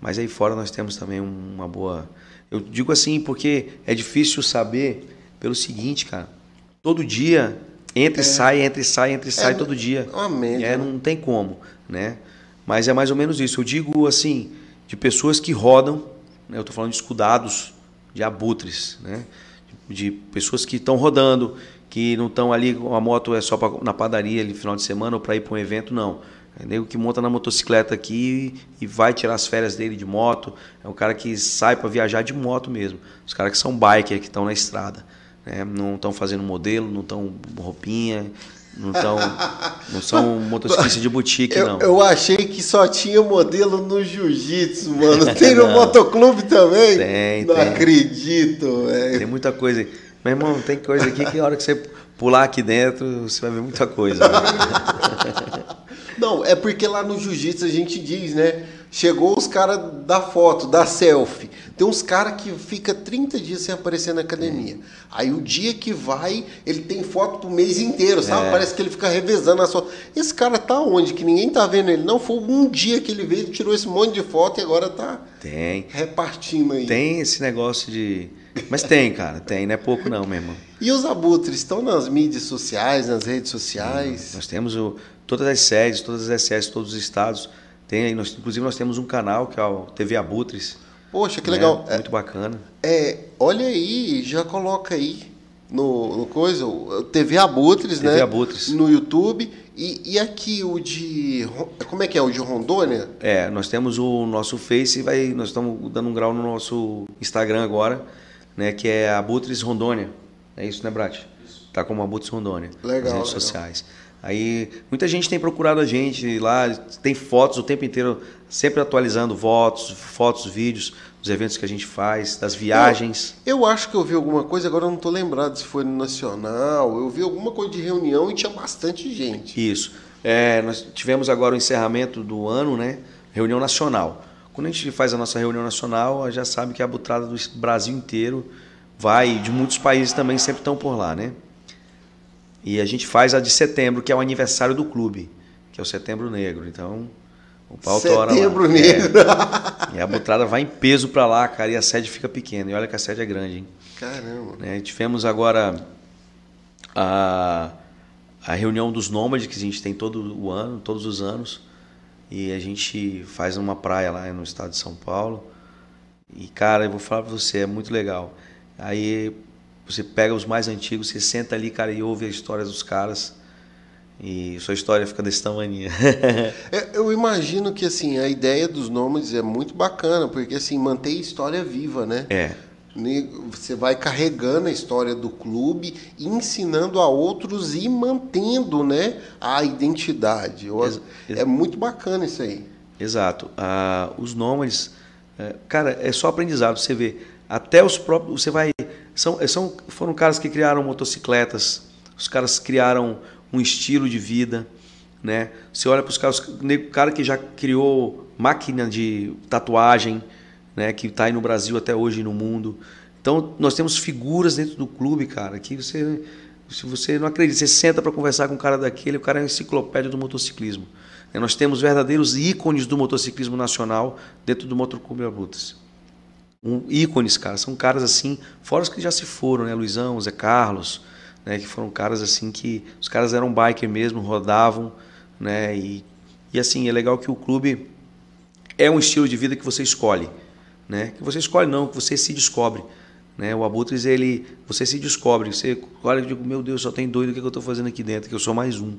B: mas aí fora nós temos também uma boa. Eu digo assim porque é difícil saber pelo seguinte, cara. Todo dia entra e sai, entra e sai, entra e sai todo dia.
A: É média,
B: É,
A: né?
B: não tem como, né? Mas é mais ou menos isso. Eu digo assim de pessoas que rodam. Né, eu estou falando de escudados, de abutres, né? De pessoas que estão rodando, que não estão ali, a moto é só pra, na padaria ali final de semana ou para ir para um evento, não. É nego que monta na motocicleta aqui e vai tirar as férias dele de moto. É um cara que sai para viajar de moto mesmo. Os caras que são biker, que estão na estrada. Né? Não estão fazendo modelo, não estão roupinha, não, tão, não são motociclistas de boutique,
A: Eu,
B: não.
A: eu achei que só tinha modelo no jiu-jitsu, mano. Tem no motoclube também?
B: Tem,
A: Não
B: tem.
A: acredito, velho.
B: Tem muita coisa aí. Meu irmão, tem coisa aqui que a hora que você pular aqui dentro, você vai ver muita coisa.
A: Não, é porque lá no jiu-jitsu a gente diz, né? Chegou os caras da foto, da selfie. Tem uns caras que fica 30 dias sem aparecer na academia. Aí o dia que vai, ele tem foto pro mês inteiro, sabe?
B: É.
A: Parece que ele fica revezando as fotos. Esse cara tá onde? Que ninguém tá vendo ele. Não, foi um dia que ele veio, ele tirou esse monte de foto e agora tá
B: Tem.
A: repartindo aí.
B: Tem esse negócio de. Mas tem, cara, tem, não é pouco não, meu irmão.
A: E os abutres estão nas mídias sociais, nas redes sociais?
B: Nós temos o, todas as sedes, todas as SES, todos os estados. Tem aí, nós, inclusive nós temos um canal que é o TV Abutres.
A: Poxa, que
B: né?
A: legal. É,
B: Muito bacana.
A: É, olha aí, já coloca aí no, no coisa, o TV Abutres,
B: TV
A: né?
B: Abutres.
A: No YouTube. E, e aqui o de. Como é que é? O de Rondônia?
B: É, nós temos o nosso Face e vai, nós estamos dando um grau no nosso Instagram agora, né, que é Abutres Rondônia. É isso, né, Brat? Tá como Abutres Rondônia.
A: Legal,
B: Nas redes
A: legal.
B: sociais. Aí, muita gente tem procurado a gente lá, tem fotos o tempo inteiro, sempre atualizando fotos, fotos, vídeos dos eventos que a gente faz, das viagens.
A: Eu acho que eu vi alguma coisa, agora eu não tô lembrado se foi no Nacional. Eu vi alguma coisa de reunião e tinha bastante gente.
B: Isso. É, nós tivemos agora o encerramento do ano, né? Reunião nacional. Quando a gente faz a nossa reunião nacional, já sabe que a butrada do Brasil inteiro vai, de muitos países também sempre estão por lá, né? E a gente faz a de setembro, que é o aniversário do clube, que é o Setembro Negro. Então, o pau tora lá.
A: Setembro
B: É.
A: Negro.
B: E a butrada vai em peso para lá, cara, e a sede fica pequena. E olha que a sede é grande, hein?
A: Caramba.
B: né? Tivemos agora a, a reunião dos nômades que a gente tem todo o ano, todos os anos, e a gente faz numa praia lá no estado de São Paulo. E cara, eu vou falar para você, é muito legal. Aí você pega os mais antigos, você senta ali, cara, e ouve a história dos caras. E sua história fica desse tamanho.
A: É, eu imagino que assim a ideia dos nômades é muito bacana, porque assim mantém a história viva, né?
B: é.
A: Você vai carregando a história do clube, ensinando a outros e mantendo, né, a identidade.
B: Ex-
A: É muito bacana isso aí.
B: Exato. Ah, os nômades, é, cara, é só aprendizado. Você vê, até os próprios, você vai, são, são, foram caras que criaram motocicletas, os caras criaram um estilo de vida, né? Você olha para os caras, o cara que já criou máquina de tatuagem, né? Que está aí no Brasil até hoje no mundo. Então nós temos figuras dentro do clube, cara, que você se você não acredita, você senta para conversar com um cara daquele, o cara é uma enciclopédia do motociclismo. Nós temos verdadeiros ícones do motociclismo nacional dentro do Motoclube Abutres. Um, ícones, cara, são caras assim, fora os que já se foram, né? Luizão, Zé Carlos, né? Que foram caras assim que os caras eram biker mesmo, rodavam, né? E, e assim, é legal que o clube é um estilo de vida que você escolhe, né? Que você escolhe não, que você se descobre, né? O Abutres ele, você se descobre, você olha e digo, meu Deus, só tem doido o que eu estou fazendo aqui dentro, que eu sou mais um,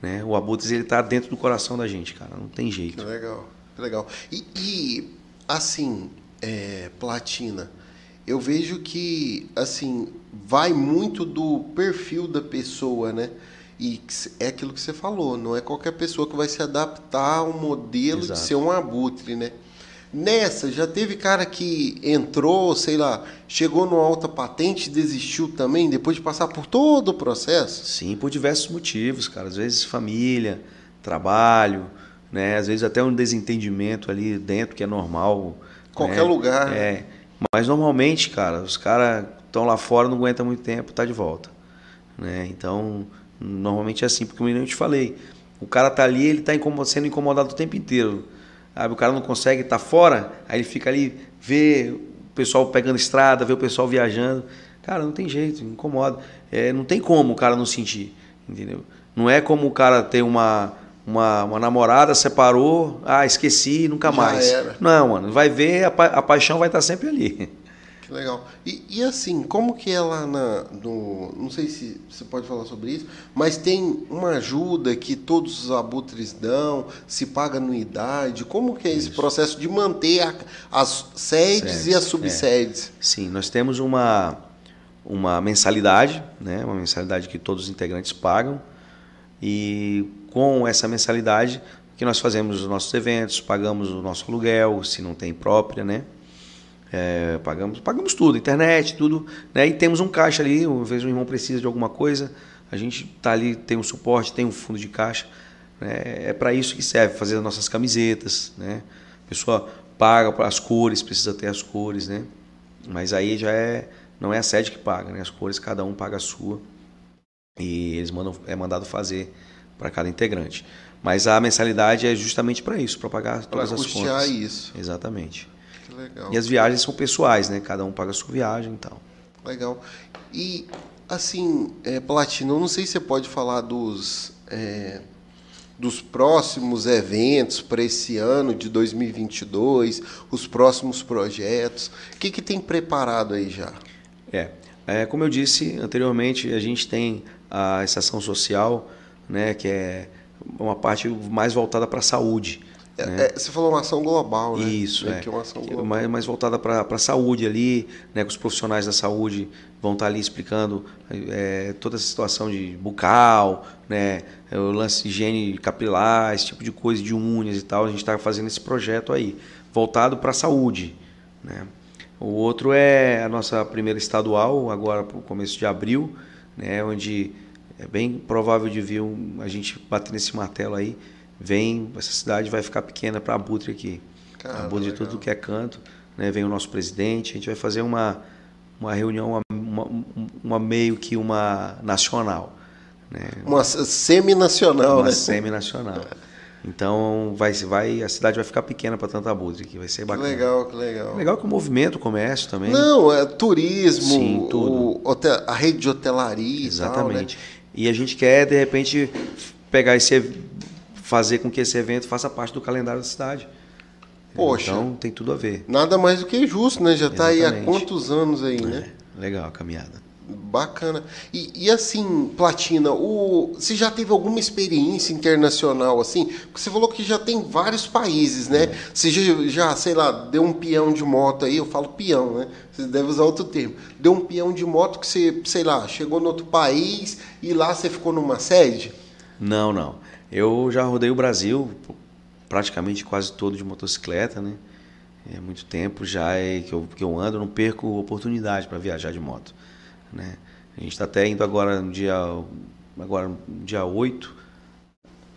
B: né? O Abutres ele tá dentro do coração da gente, cara, não tem
A: Que
B: jeito.
A: legal, que legal. E, e, assim, é, platina, eu vejo que assim vai muito do perfil da pessoa, né? E é aquilo que você falou, não é qualquer pessoa que vai se adaptar ao modelo
B: Exato.
A: de ser um abutre, né? Nessa, já teve cara que entrou, sei lá, chegou no alta patente e desistiu também, depois de passar por todo o processo?
B: Sim, por diversos motivos, cara. Às vezes família, trabalho, né? Às vezes até um desentendimento ali dentro que é normal.
A: Qualquer
B: né?
A: lugar?
B: É. Mas normalmente, cara, os caras estão lá fora, não aguentam muito tempo, tá de volta. Né? Então, normalmente é assim, porque como eu te falei, o cara tá ali, ele tá sendo incomodado o tempo inteiro. Sabe? O cara não consegue estar fora, aí ele fica ali, vê o pessoal pegando estrada, vê o pessoal viajando. Cara, não tem jeito, incomoda. É, não tem como o cara não sentir, entendeu? Não é como o cara ter uma, uma, uma namorada, separou, ah, esqueci, nunca
A: Já
B: mais.
A: era.
B: Não, mano, vai ver, a, pa- a paixão vai estar sempre ali.
A: Que legal. E, e assim, como que é lá na, no. Não sei se você pode falar sobre isso, mas tem uma ajuda que todos os abutres dão, se paga anuidade. Como que é esse processo de manter a- as sedes
B: Sedes,
A: e as
B: é.
A: subsedes?
B: Sim, nós temos uma, uma mensalidade, né? uma mensalidade que todos os integrantes pagam. E com essa mensalidade, que nós fazemos os nossos eventos, pagamos o nosso aluguel, se não tem própria, né? É, pagamos, pagamos tudo, internet, tudo, né? E temos um caixa ali, uma vez o irmão precisa de alguma coisa, a gente tá ali, tem um suporte, tem um fundo de caixa, né? É para isso que serve, fazer as nossas camisetas, né? A pessoa paga as cores, precisa ter as cores, né? Mas aí já é, não é a sede que paga, né? As cores cada um paga a sua e eles mandam é mandado fazer para cada integrante. Mas a mensalidade é justamente para isso, para pagar todas as contas.
A: isso.
B: Exatamente.
A: Que legal.
B: E as viagens são pessoais, né? Cada um paga a sua viagem e tal.
A: Legal. E, assim, é, Platino, não sei se você pode falar dos, é, dos próximos eventos para esse ano de 2022, os próximos projetos. O que, que tem preparado aí já?
B: É, é, como eu disse anteriormente, a gente tem a estação social, né? Que é uma parte mais voltada para a saúde.
A: É,
B: né?
A: é, você falou uma ação global, né?
B: Isso, é.
A: que uma ação global.
B: mais, mais voltada para a saúde ali, né, que os profissionais da saúde vão estar ali explicando é, toda essa situação de bucal, né, é, o lance de higiene capilar, esse tipo de coisa, de unhas e tal. A gente está fazendo esse projeto aí, voltado para a saúde. Né. O outro é a nossa primeira estadual, agora para o começo de abril, né, onde é bem provável de vir um- a gente bater nesse martelo aí. Vem, essa cidade vai ficar pequena para Abutre aqui. Abutre de tudo que é canto. Né? Vem o nosso presidente, a gente vai fazer uma, uma reunião, uma, uma- meio que uma nacional. Né?
A: Uma semi-nacional,
B: uma
A: né?
B: semi-nacional. Então vai, vai, a cidade vai ficar pequena para tanto Abutre aqui, vai ser
A: Que
B: bacana.
A: legal, que legal.
B: Legal que o movimento, o comércio também.
A: Não, é turismo,
B: Sim, tudo.
A: o hotel- a rede de hotelaria
B: Exatamente.
A: e tal, né?
B: E a gente quer, de repente, pegar esse fazer com que esse evento faça parte do calendário da cidade.
A: Poxa.
B: Então tem tudo a ver.
A: Nada mais do que justo, né? Já está aí há quantos anos aí, né?
B: É, legal a caminhada.
A: Bacana. E, e, assim, Platina, o, você já teve alguma experiência internacional assim? Porque você falou que já tem vários países, né? É. Você já, já, sei lá, deu um peão de moto aí, eu falo peão, né? Você deve usar outro termo. Deu um peão de moto que você, sei lá, chegou no outro país e lá você ficou numa sede?
B: Não, não. Eu já rodei o Brasil praticamente quase todo de motocicleta, né? É muito tempo já é que eu, que eu ando, não perco oportunidade para viajar de moto. Né? A gente está até indo agora no dia, agora dia 8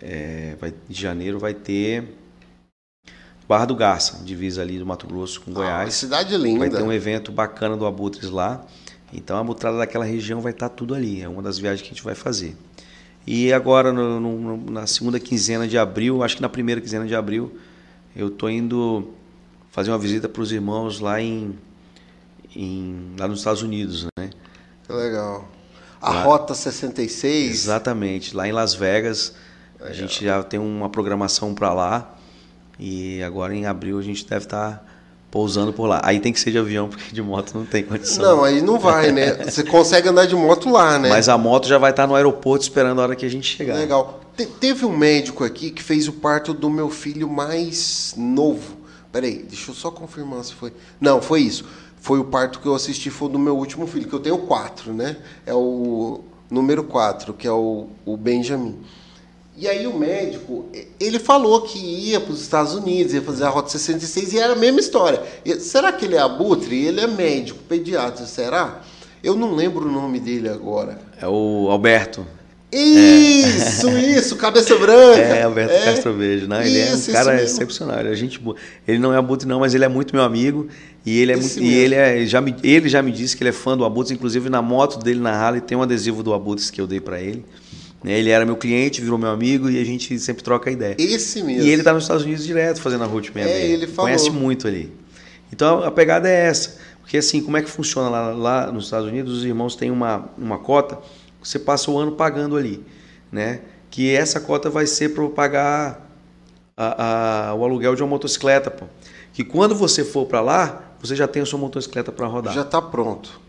B: é, vai, de janeiro vai ter Barra do Garça, divisa ali do Mato Grosso com ah, Goiás.
A: cidade linda.
B: Vai ter um evento bacana do Abutres lá. Então a mutrada daquela região vai estar tá tudo ali. É uma das viagens que a gente vai fazer. E agora, no, no, na segunda quinzena de abril, acho que na primeira quinzena de abril, eu tô indo fazer uma visita para os irmãos lá em, em, lá nos Estados Unidos, né?
A: Que legal. A lá, Rota 66.
B: Exatamente, lá em Las Vegas. Legal. A gente já tem uma programação para lá. E agora em abril a gente deve estar tá pousando por lá. Aí tem que ser de avião, porque de moto não tem condição.
A: Não, aí não vai, né? Você consegue andar de moto lá, né?
B: Mas a moto já vai estar tá no aeroporto esperando a hora que a gente chegar.
A: Legal. Te teve um médico aqui que fez o parto do meu filho mais novo. Peraí, deixa eu só confirmar se foi. Não, foi isso. Foi o parto que eu assisti, foi do meu último filho, que eu tenho quatro, né? É o número quatro, que é o, o Benjamin. E aí o médico, ele falou que ia para os Estados Unidos, ia fazer a Rota 66 e era a mesma história. Será que ele é abutre? Ele é médico, pediatra, será? Eu não lembro o nome dele agora.
B: É o Alberto.
A: Isso, é. isso, cabeça branca.
B: É, Alberto é. Castro Beijo. Não, ele isso, é um cara excepcional. A gente, ele não é abutre não, mas ele é muito meu amigo e ele é muito, e ele é já me, ele já me disse que ele é fã do Abutres, inclusive na moto dele na Harley tem um adesivo do Abutres que eu dei para ele. Né, ele era meu cliente, virou meu amigo e a gente sempre troca ideia.
A: Esse mesmo.
B: E ele está nos Estados Unidos direto fazendo a Route 66. É, ele falou. Conhece muito ali. Então a pegada é essa. Porque assim, como é que funciona lá, lá nos Estados Unidos? Os irmãos têm uma, uma cota você passa o ano pagando ali, né? Que essa cota vai ser para pagar a, a, o aluguel de uma motocicleta, pô. Que quando você for para lá, você já tem a sua motocicleta para rodar.
A: Já está pronto.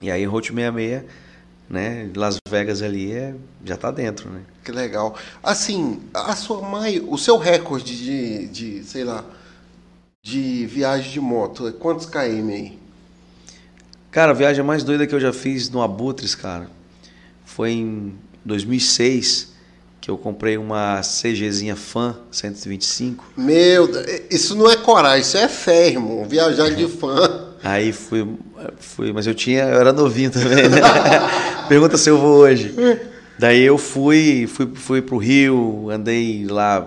B: E aí, Route 66, né? Las Vegas ali é, já está dentro, né?
A: Que legal. Assim, a sua mãe, o seu recorde de, de, sei lá, de viagem de moto, é quantos km aí?
B: Cara, a viagem mais doida que eu já fiz no Abutres, cara, foi em 2006 que eu comprei uma CGzinha Fan 125.
A: Meu, isso não é coragem, isso é fé, irmão. Viajar de fã.
B: Aí fui, fui, mas eu tinha, eu era novinho também, né? Pergunta se eu vou hoje. Daí eu fui, fui, fui pro Rio, andei lá,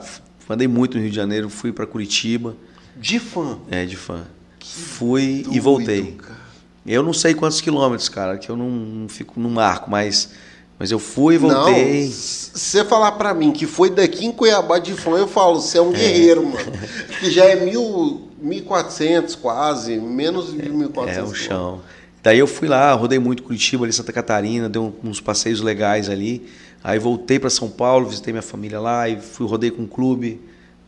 B: andei muito no Rio de Janeiro, fui para Curitiba.
A: De fã?
B: É, de fã. Que fui doido, e voltei. Cara. Eu não sei quantos quilômetros, cara, que eu não, não fico no marco, mas mas eu fui e voltei.
A: Se você falar para mim que foi daqui em Cuiabá de fã, eu falo, você é um é. guerreiro, mano. que já é mil, 1.400 quase, menos de 1.400.
B: É, o chão. Daí eu fui lá, rodei muito Curitiba, ali Santa Catarina, dei uns passeios legais ali. Aí voltei para São Paulo, visitei minha família lá e fui rodei com o clube.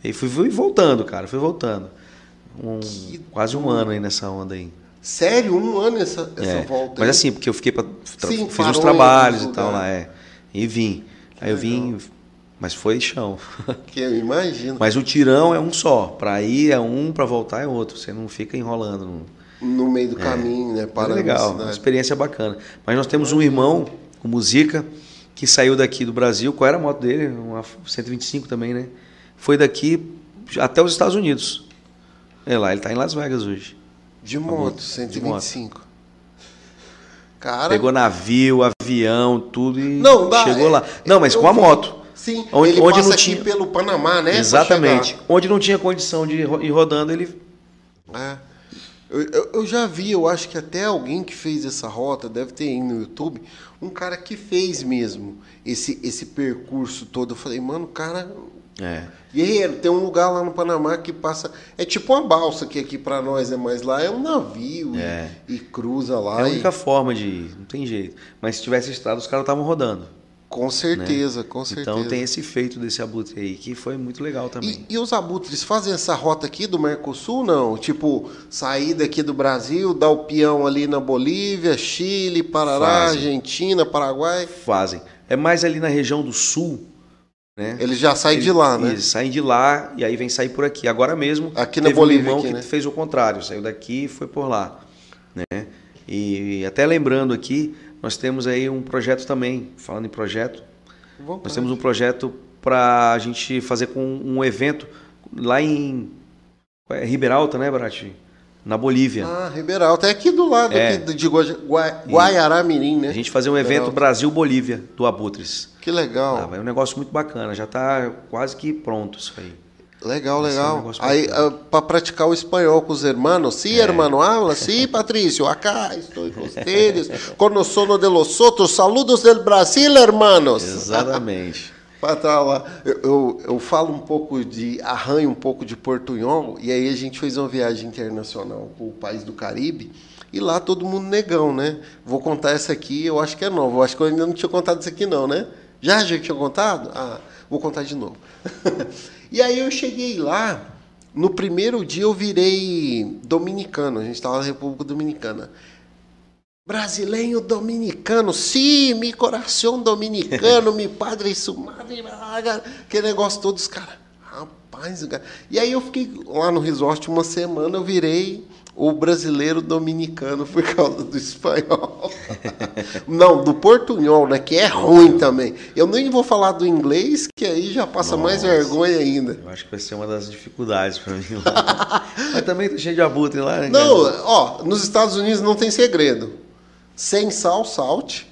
B: E fui, fui voltando, cara, fui voltando. Um, quase um ano aí nessa onda aí.
A: Sério? Um ano essa, essa
B: é,
A: volta?
B: Mas assim, porque eu fiquei para fiz uns trabalhos e tal lá, é. E vim. Aí eu vim, mas foi chão.
A: Que eu imagino.
B: Mas o tirão é um só. Para ir é um, para voltar é outro. Você não fica enrolando. No,
A: no meio do é. caminho, né?
B: Para é legal, uma experiência bacana. Mas nós temos um irmão com música que saiu daqui do Brasil. Qual era a moto dele? Uma 125 também, né? Foi daqui até os Estados Unidos. É lá, ele está em Las Vegas hoje.
A: De moto, 125. De moto.
B: Cara. Pegou navio, avião, tudo e não, dá, chegou é, lá. Não, mas com a moto.
A: Sim, onde, ele onde passa não tinha... pelo Panamá, né?
B: Exatamente. Onde não tinha condição de ir rodando, ele.
A: É. Eu, eu, eu, já vi, eu acho que até alguém que fez essa rota, deve ter aí no YouTube, um cara que fez mesmo esse, esse percurso todo. Eu falei, mano, o cara
B: é.
A: Guerreiro, tem um lugar lá no Panamá que passa. É tipo uma balsa que aqui para nós é mais lá, é um navio é. E, e, cruza lá.
B: É a única e... forma de ir, não tem jeito. Mas se tivesse estrada, os caras estavam rodando.
A: Com certeza, né? com certeza.
B: Então tem esse feito desse abutre aí, que foi muito legal também.
A: E, e, os abutres fazem essa rota aqui do Mercosul, não? Tipo, sair daqui do Brasil, dar o peão ali na Bolívia, Chile, Parará, fazem. Argentina, Paraguai?
B: Fazem. É mais ali na região do sul, né?
A: Eles já saem de lá, né?
B: Eles saem de lá e aí vem sair por aqui. Agora mesmo,
A: aqui na Bolívia,
B: um irmão
A: aqui,
B: que
A: né?
B: fez o contrário, saiu daqui e foi por lá, né? E até lembrando aqui, nós temos aí um projeto também, falando em projeto, nós temos um projeto para a gente fazer com um evento lá em é, Ribeiralta, né, Barati? Na Bolívia.
A: Ah, Ribeiralta. É aqui do lado é. aqui de Gua Guaiará-Mirim, né?
B: A gente fazer um evento Brasil-Bolívia do Abutres.
A: Que legal.
B: Ah, é um negócio muito bacana. Já está quase que pronto isso aí.
A: Legal, legal. É um aí, uh, para praticar o espanhol com os hermanos, sí, é. hermano, habla, sí, Patrício, acá estou com vocês, sono de los outros, saludos del Brasil, hermanos.
B: Exatamente.
A: eu, eu, eu, falo um pouco de, arranho um pouco de portunhol, e aí a gente fez uma viagem internacional para o país do Caribe, e lá todo mundo negão, né? Vou contar essa aqui, eu acho que é nova, eu acho que eu ainda não tinha contado isso aqui não, né? Já, já tinha contado? Ah, vou contar de novo. E aí eu cheguei lá, no primeiro dia eu virei dominicano, a gente estava na República Dominicana. Brasileiro dominicano, sim, mi coração dominicano, mi padre e su madre, que negócio todos, cara. Rapaz, cara. E aí eu fiquei lá no resort uma semana, eu virei o brasileiro dominicano por causa do espanhol. Não, do portunhol, né? Que é ruim também. Eu nem vou falar do inglês, que aí já passa Nossa, mais vergonha ainda.
B: Eu acho que vai ser uma das dificuldades para mim lá. Mas também tá cheio de abutre lá, né?
A: Não, ó, nos Estados Unidos não tem segredo. Sem sal, salt.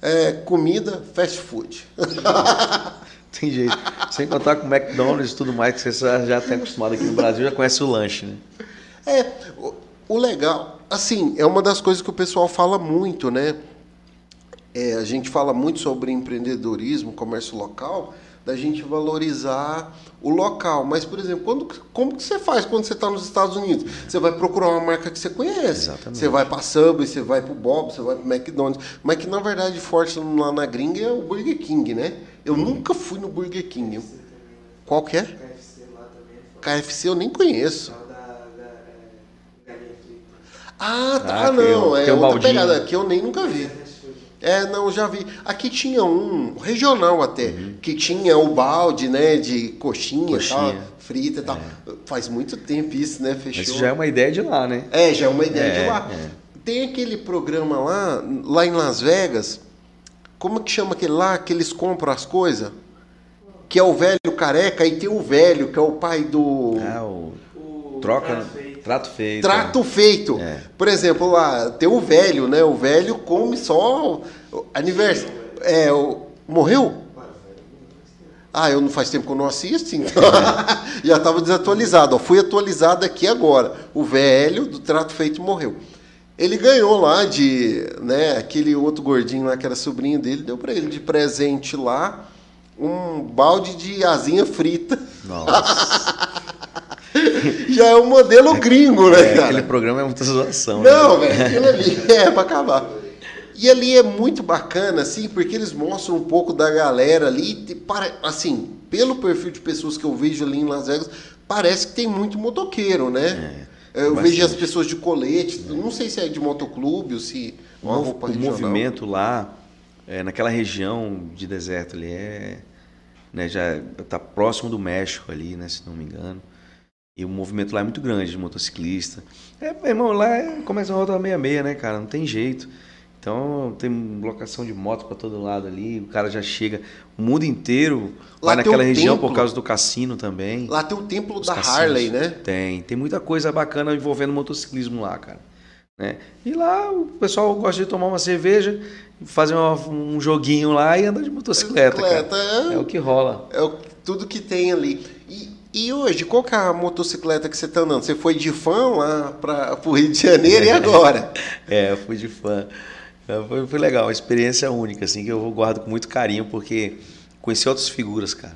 A: É, comida, fast food.
B: tem jeito. Sem contar com McDonald's e tudo mais, que você já está acostumado aqui no Brasil, já conhece o lanche, né?
A: É, o legal, assim, é uma das coisas que o pessoal fala muito, né? É, a gente fala muito sobre empreendedorismo, comércio local, da gente valorizar o local. Mas, por exemplo, quando, como que você faz quando você está nos Estados Unidos? Você vai procurar uma marca que você conhece.
B: Exatamente.
A: Você vai para Subway, você vai para o Bob, você vai para o McDonald's. Mas que, na verdade, forte lá na gringa é o Burger King, né? Eu nunca fui no Burger King. Qual que é? KFC lá também. KFC eu nem conheço. Ah, tá, ah, não. é outra pegada que eu nem nunca vi. É, não, já vi. Aqui tinha um regional até, uhum. que tinha o balde, né, de coxinha, coxinha. Tal, frita e tal. É. Faz muito tempo isso, né? Fechou.
B: Isso já é uma ideia de lá, né?
A: É, já é uma ideia é, de lá. É. Tem aquele programa lá, lá em Las Vegas, como que chama aquele lá, que eles compram as coisas? Que é o velho careca, e tem o velho, que é o pai do...
B: Ah, o... Troca... Trato feito.
A: Trato é. feito. É. Por exemplo, lá tem o velho, né? O velho come só aniversário. É, o... morreu? Ah, eu não faz tempo que eu não assisto, então já estava desatualizado. Ó, fui atualizado aqui agora. O velho do trato feito morreu. Ele ganhou lá de, né, aquele outro gordinho lá que era sobrinho dele, deu para ele de presente lá um balde de asinha frita.
B: Nossa.
A: Já é um modelo gringo, né,
B: é, cara? Aquele programa é muita zoação.
A: Né? Não, né? velho, aquilo ali é pra acabar. E ali é muito bacana, assim, porque eles mostram um pouco da galera ali. Para, assim, pelo perfil de pessoas que eu vejo ali em Las Vegas, parece que tem muito motoqueiro, né? É, eu bastante. vejo as pessoas de colete, é. não sei se é de motoclube ou se
B: uma o, O movimento lá, é, naquela região de deserto ali, é, né, já está próximo do México ali, né, se não me engano. E o movimento lá é muito grande de motociclista. É, meu irmão, lá é, começa a rota 66, né, cara? Não tem jeito. Então tem locação de moto para todo lado ali, o cara já chega. O mundo inteiro lá vai naquela região templo. por causa do cassino também.
A: Lá tem o templo da cassinos. Harley, né?
B: Tem, tem muita coisa bacana envolvendo motociclismo lá, cara. Né? E lá o pessoal gosta de tomar uma cerveja, fazer uma, um joguinho lá e andar de motocicleta. É, é, o que rola.
A: É o, tudo que tem ali. E, hoje, qual que é a motocicleta que você está andando? Você foi de fã lá para o Rio de Janeiro e agora?
B: é, eu fui de fã. É, foi, foi legal, uma experiência única, assim, que eu guardo com muito carinho, porque conheci outras figuras, cara.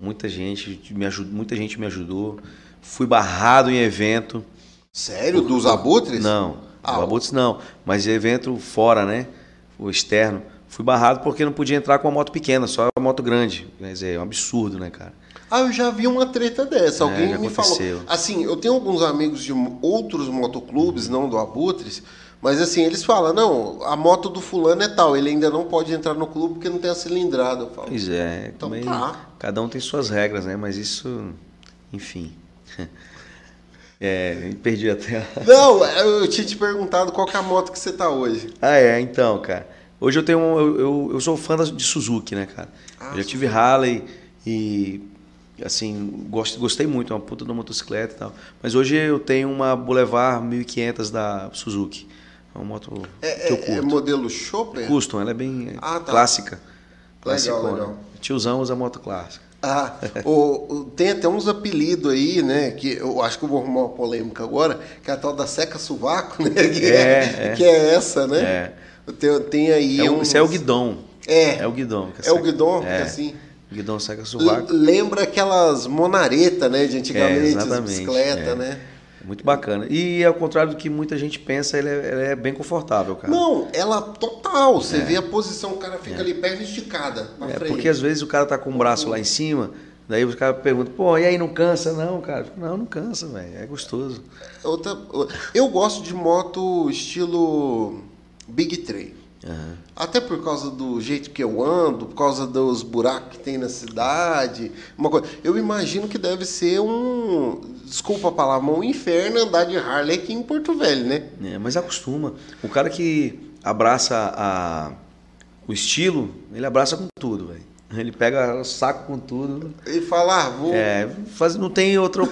B: Muita gente me ajudou, muita gente me ajudou. Fui barrado em evento.
A: Sério? Dos abutres?
B: Não, ah, dos abutres não. Mas evento fora, né? O externo. Fui barrado porque não podia entrar com a moto pequena, só a moto grande. Quer dizer, é um absurdo, né, cara?
A: Ah, eu já vi uma treta dessa.
B: É,
A: Alguém
B: já
A: me
B: aconteceu.
A: falou. Assim, eu tenho alguns amigos de outros motoclubes, não do Abutres, mas assim, eles falam, não, a moto do fulano é tal, ele ainda não pode entrar no clube porque não tem a cilindrada. Eu falo,
B: Pois é,
A: Então
B: também
A: tá.
B: cada um tem suas regras, né? Mas isso, enfim. É, perdi até. a-
A: Não, eu tinha te perguntado qual é a moto que você tá hoje.
B: Ah, é, então, cara. Hoje eu tenho um, eu, eu, eu sou fã de Suzuki, né, cara?
A: Ah,
B: eu já tive Harley e assim, gosto, gostei muito, é uma puta da motocicleta e tal. Mas hoje eu tenho uma Boulevard 1500 da Suzuki. É uma moto
A: É,
B: que eu
A: é-
B: curto.
A: é modelo Chopper?
B: Custom, ela é bem
A: Ah, tá.
B: clássica. Classicona.
A: legal.
B: Tiozão usa moto clássica.
A: Ah, o, tem até uns apelidos aí, né? Que eu acho que eu vou arrumar uma polêmica agora, que é a tal da seca sovaco, né? Que
B: É, é.
A: que é essa, né?
B: É.
A: Tem, tem aí
B: É
A: uns-
B: Isso é o guidon.
A: É.
B: É o guidon. que
A: É o guidon,
B: é.
A: assim.
B: Guidon seca sovaco.
A: Lembra aquelas monareta, né? De antigamente,
B: É,
A: bicicletas,
B: é.
A: né?
B: Muito bacana. E ao contrário do que muita gente pensa, ele é, ele é bem confortável, cara.
A: Não, ela total. Você vê a posição, o cara fica ali perna esticada pra
B: É,
A: frente.
B: porque às vezes o cara tá com o braço lá em cima, daí os caras perguntam, pô, e aí não cansa? Não, cara. Não, não cansa, velho. É gostoso.
A: Outra, eu gosto de moto estilo Big Tray.
B: Aham.
A: Até por causa do jeito que eu ando, por causa dos buracos que tem na cidade. Uma coisa. Eu imagino que deve ser um. Desculpa a palavra, um inferno andar de Harley aqui em Porto Velho, né?
B: É, mas acostuma. O cara que abraça a, o estilo, ele abraça com tudo, velho. Ele pega o saco com tudo.
A: E fala, ah, vou.
B: É, faz, não tem outra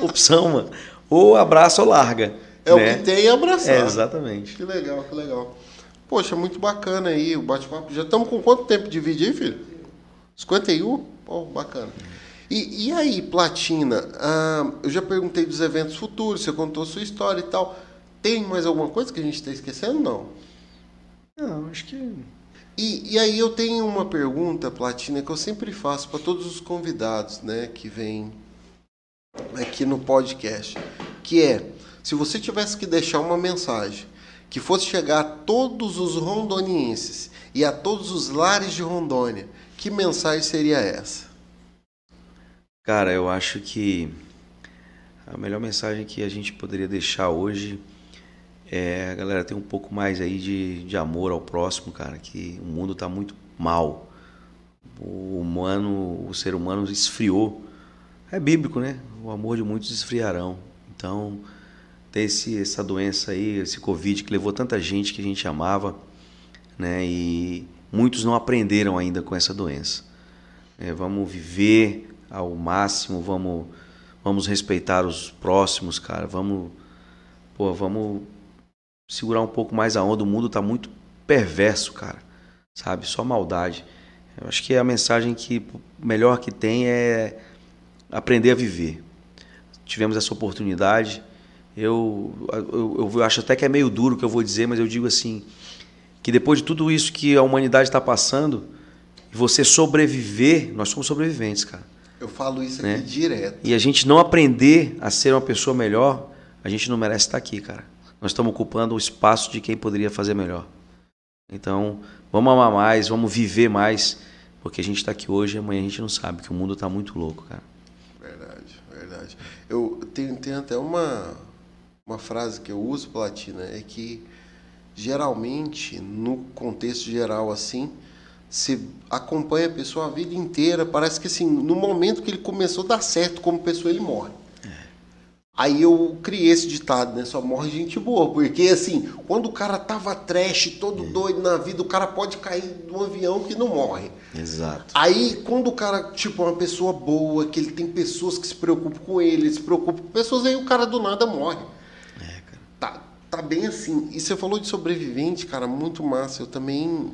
B: opção, mano. Ou abraça ou larga.
A: É o
B: né?
A: que tem e abraçar.
B: É, exatamente.
A: Que legal, que legal. Poxa, muito bacana aí o bate-papo. Já estamos com quanto tempo de vídeo aí, filho? 51? Pô, bacana. E, e aí, Platina, ah, eu já perguntei dos eventos futuros, você contou a sua história e tal. Tem mais alguma coisa que a gente está esquecendo? Não.
B: Não, acho que.
A: E, e aí eu tenho uma pergunta, Platina, que eu sempre faço para todos os convidados né, que vêm aqui no podcast, que é, se você tivesse que deixar uma mensagem que fosse chegar a todos os rondonienses e a todos os lares de Rondônia, que mensagem seria essa?
B: Cara, eu acho que a melhor mensagem que a gente poderia deixar hoje é galera ter um pouco mais aí de, de amor ao próximo, cara, que o mundo tá muito mal. O humano, o ser humano esfriou. É bíblico, né? O amor de muitos esfriarão. Então, esse, essa doença aí, esse Covid que levou tanta gente que a gente amava, né? E muitos não aprenderam ainda com essa doença. É, vamos viver ao máximo, vamos, vamos respeitar os próximos, cara. Vamos, pô, vamos segurar um pouco mais a onda. O mundo tá muito perverso, cara. Sabe? Só maldade. Eu acho que a mensagem que melhor que tem é aprender a viver. Tivemos essa oportunidade. Eu, eu, eu acho até que é meio duro o que eu vou dizer, mas eu digo assim: que depois de tudo isso que a humanidade está passando, você sobreviver, nós somos sobreviventes, cara.
A: Eu falo isso aqui
B: Né?
A: direto.
B: E a gente não aprender a ser uma pessoa melhor, a gente não merece estar aqui, cara. Nós estamos ocupando o espaço de quem poderia fazer melhor. Então, vamos amar mais, vamos viver mais, porque a gente está aqui hoje e amanhã a gente não sabe, que o mundo está muito louco, cara.
A: Verdade, verdade. Eu tenho, tenho até uma, uma frase que eu uso, Platina, é que geralmente, no contexto geral assim, você acompanha a pessoa a vida inteira, parece que assim, no momento que ele começou a dar certo como pessoa, ele morre. Aí eu criei esse ditado, né? Só morre gente boa. Porque, assim, quando o cara tava trash, todo doido na vida, o cara pode cair de um avião que não morre.
B: Exato.
A: Aí, quando o cara, tipo, é uma pessoa boa, que ele tem pessoas que se preocupam com ele, se preocupam com pessoas, aí o cara do nada morre. Tá, bem assim. E você falou de sobrevivente, cara, muito massa. Eu também.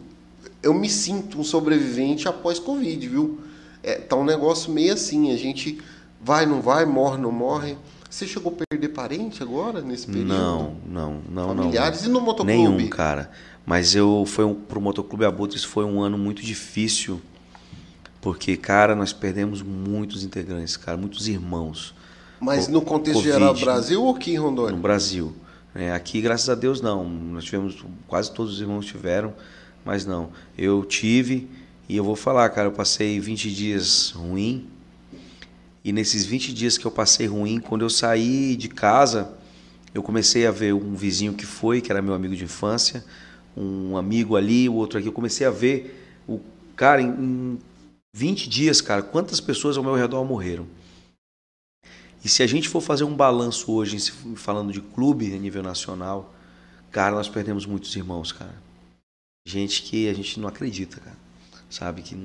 A: Eu me sinto um sobrevivente após Covid, viu? É, tá um negócio meio assim. A gente vai, não vai, morre, não morre. Você chegou a perder parente agora, nesse período?
B: Não, não, não, não.
A: Familiares? E no motoclube?
B: Nenhum, cara. Mas eu foi um, pro Motoclube Abutres foi um ano muito difícil, porque, cara, nós perdemos muitos integrantes, cara, muitos irmãos.
A: Mas no contexto
B: Covid,
A: geral? Brasil ou aqui em
B: no
A: Rondônia?
B: Brasil. É, aqui, graças a Deus, não. Nós tivemos, quase todos os irmãos tiveram, Mas não, eu tive e eu vou falar, cara, eu passei 20 dias ruim. E nesses 20 dias que eu passei ruim, quando eu saí de casa, eu comecei a ver um vizinho que foi, que era meu amigo de infância, um amigo ali, o outro aqui. Eu comecei a ver o cara em, em 20 dias, cara, quantas pessoas ao meu redor morreram. E se a gente for fazer um balanço hoje, falando de clube a nível nacional, cara, nós perdemos muitos irmãos, cara. Gente que a gente não acredita, cara. Sabe que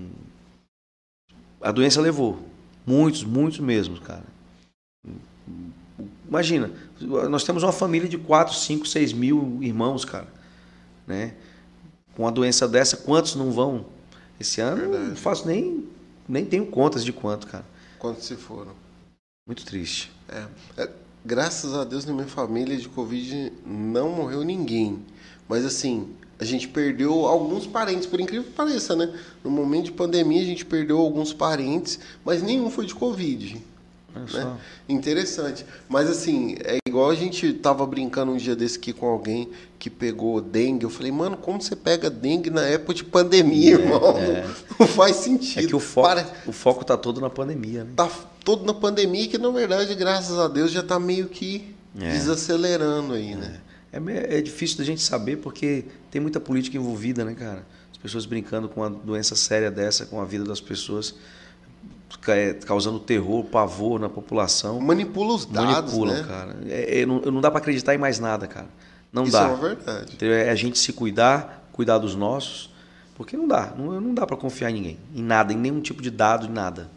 B: a doença levou muitos, muitos mesmo, cara. Imagina, nós temos uma família de 4, 5, 6 mil irmãos, cara. Né? Com uma doença dessa, quantos não vão? Esse ano Verdade. não faço nem, nem tenho contas de quanto, cara.
A: Quantos se foram?
B: Muito triste.
A: É. é. Graças a Deus na minha família de Covid não morreu ninguém. Mas assim, a gente perdeu alguns parentes, por incrível que pareça, né? No momento de pandemia a gente perdeu alguns parentes, mas nenhum foi de Covid. Né? Interessante. Mas assim, é igual a gente tava brincando um dia desse aqui com alguém que pegou dengue. Eu falei, mano, como você pega dengue na época de pandemia, é, irmão? É. Não faz sentido.
B: É que o foco, Para... o foco tá todo na pandemia, né?
A: Tá todo na pandemia, que na verdade, graças a Deus, já tá meio que é. desacelerando aí, né?
B: É. é, é difícil da gente saber porque tem muita política envolvida, né, cara? As pessoas brincando com uma doença séria dessa, com a vida das pessoas. É, causando terror, pavor na população.
A: Manipula os dados, Manipulam, né?
B: cara. É, é, não, não dá para acreditar em mais nada, cara. Não
A: Isso
B: dá.
A: é uma verdade.
B: Então, é a gente se cuidar, cuidar dos nossos, porque não dá. Não, não dá para confiar em ninguém, em nada, em nenhum tipo de dado, em nada.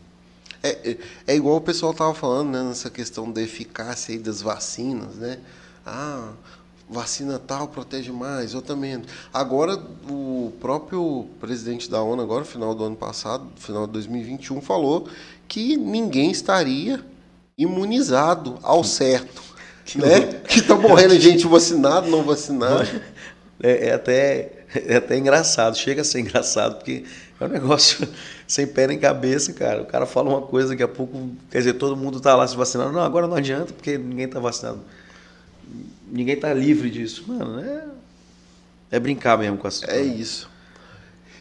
A: É, é, é igual o pessoal tava falando, né, nessa questão da eficácia das vacinas, né? Ah, vacina tal protege mais, outra menos. Agora, o próprio presidente da ONU, agora, no final do ano passado, final de 2021, falou que ninguém estaria imunizado ao certo. Que, né? que tá morrendo gente vacinada, não vacinada.
B: É, é, até, é até engraçado, chega a ser engraçado, porque é um negócio sem pé nem cabeça, cara. O cara fala uma coisa, daqui a pouco, quer dizer, todo mundo tá lá se vacinando. Não, agora não adianta, porque ninguém tá vacinado ninguém tá livre disso. Mano, é, é brincar mesmo com a
A: situação. É isso.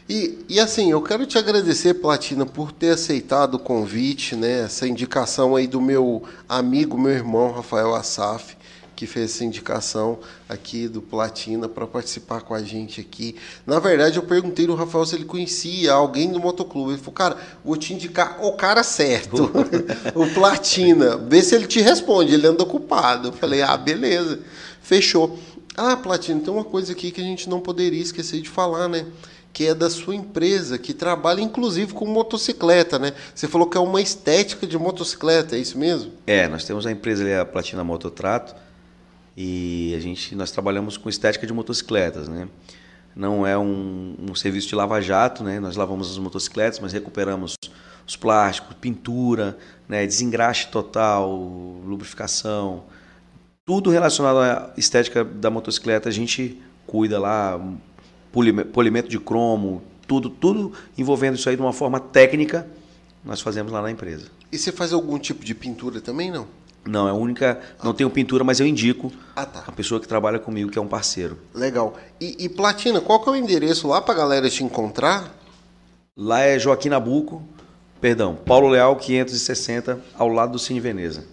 A: E, e assim, eu quero te agradecer, Platina, por ter aceitado o convite, né? Essa indicação aí do meu amigo, meu irmão, Rafael Assaf que fez essa indicação aqui do Platina para participar com a gente aqui. Na verdade, eu perguntei no Rafael se ele conhecia alguém do motoclube. Ele falou, cara, vou te indicar o cara certo, o Platina. Vê se ele te responde, ele anda ocupado. Eu falei, ah, beleza, fechou. Ah, Platina, tem uma coisa aqui que a gente não poderia esquecer de falar, né? que é da sua empresa, que trabalha inclusive com motocicleta, né? Você falou que é uma estética de motocicleta, é isso mesmo?
B: É, nós temos a empresa ali, a Platina Mototrato, e a gente, nós trabalhamos com estética de motocicletas, né? Não é um, um serviço de lava-jato, né? Nós lavamos as motocicletas, mas recuperamos os plásticos, pintura, né? desengraxe total, lubrificação, tudo relacionado à estética da motocicleta a gente cuida lá, polimento de cromo, tudo, tudo envolvendo isso aí de uma forma técnica, nós fazemos lá na empresa.
A: E você faz algum tipo de pintura também, não?
B: Não, é a única. Não tenho pintura, mas eu indico ah, tá. a pessoa que trabalha comigo, que é um parceiro.
A: Legal. E, e Platina, qual que é o endereço lá para a galera te encontrar?
B: Lá é Joaquim Nabuco, perdão, Paulo Leal 560, ao lado do Cine Veneza.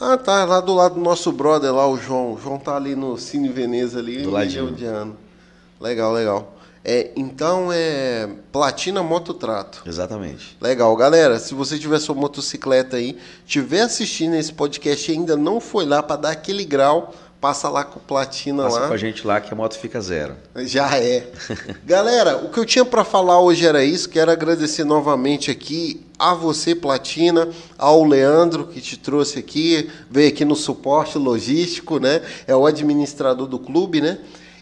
A: Ah, tá, lá do lado do nosso brother lá, o João. O João tá ali no Cine Veneza ali,
B: do ladinho. de ano.
A: Legal, legal. É, então é Platina Mototrato.
B: Exatamente.
A: Legal, galera. Se você tiver sua motocicleta aí, tiver assistindo esse podcast e ainda não foi lá para dar aquele grau, passa lá com Platina
B: passa
A: lá.
B: com a gente lá que a moto fica zero.
A: Já é. galera, o que eu tinha para falar hoje era isso. Quero agradecer novamente aqui a você, Platina, ao Leandro que te trouxe aqui, veio aqui no suporte logístico, né? É o administrador do clube, né?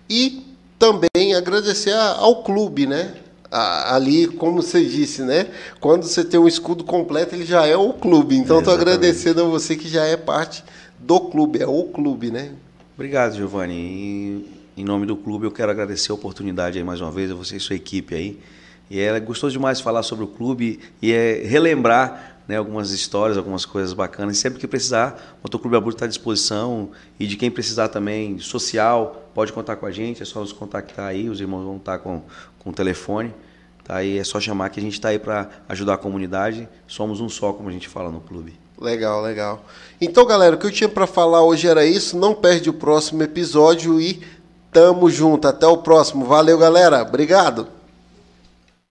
A: E também agradecer ao clube, né? ali, como você disse, né? Quando você tem um escudo completo, ele já é o clube. Então, estou agradecendo a você que já é parte do clube, é o clube, né?
B: Obrigado, Giovanni. em nome do clube, eu quero agradecer a oportunidade aí mais uma vez, a você e sua equipe aí, E é gostoso demais falar sobre o clube e é relembrar né, algumas histórias, algumas coisas bacanas. E sempre que precisar, o Motoclube Abruzzo está à disposição. E de quem precisar também, social, pode contar com a gente. É só nos contactar aí, os irmãos vão estar com, com o telefone. Tá aí, é só chamar que a gente está aí para ajudar a comunidade. Somos um só, como a gente fala no clube.
A: Legal, legal. Então, galera, o que eu tinha para falar hoje era isso. Não perde o próximo episódio e tamo junto. Até o próximo. Valeu, galera. Obrigado.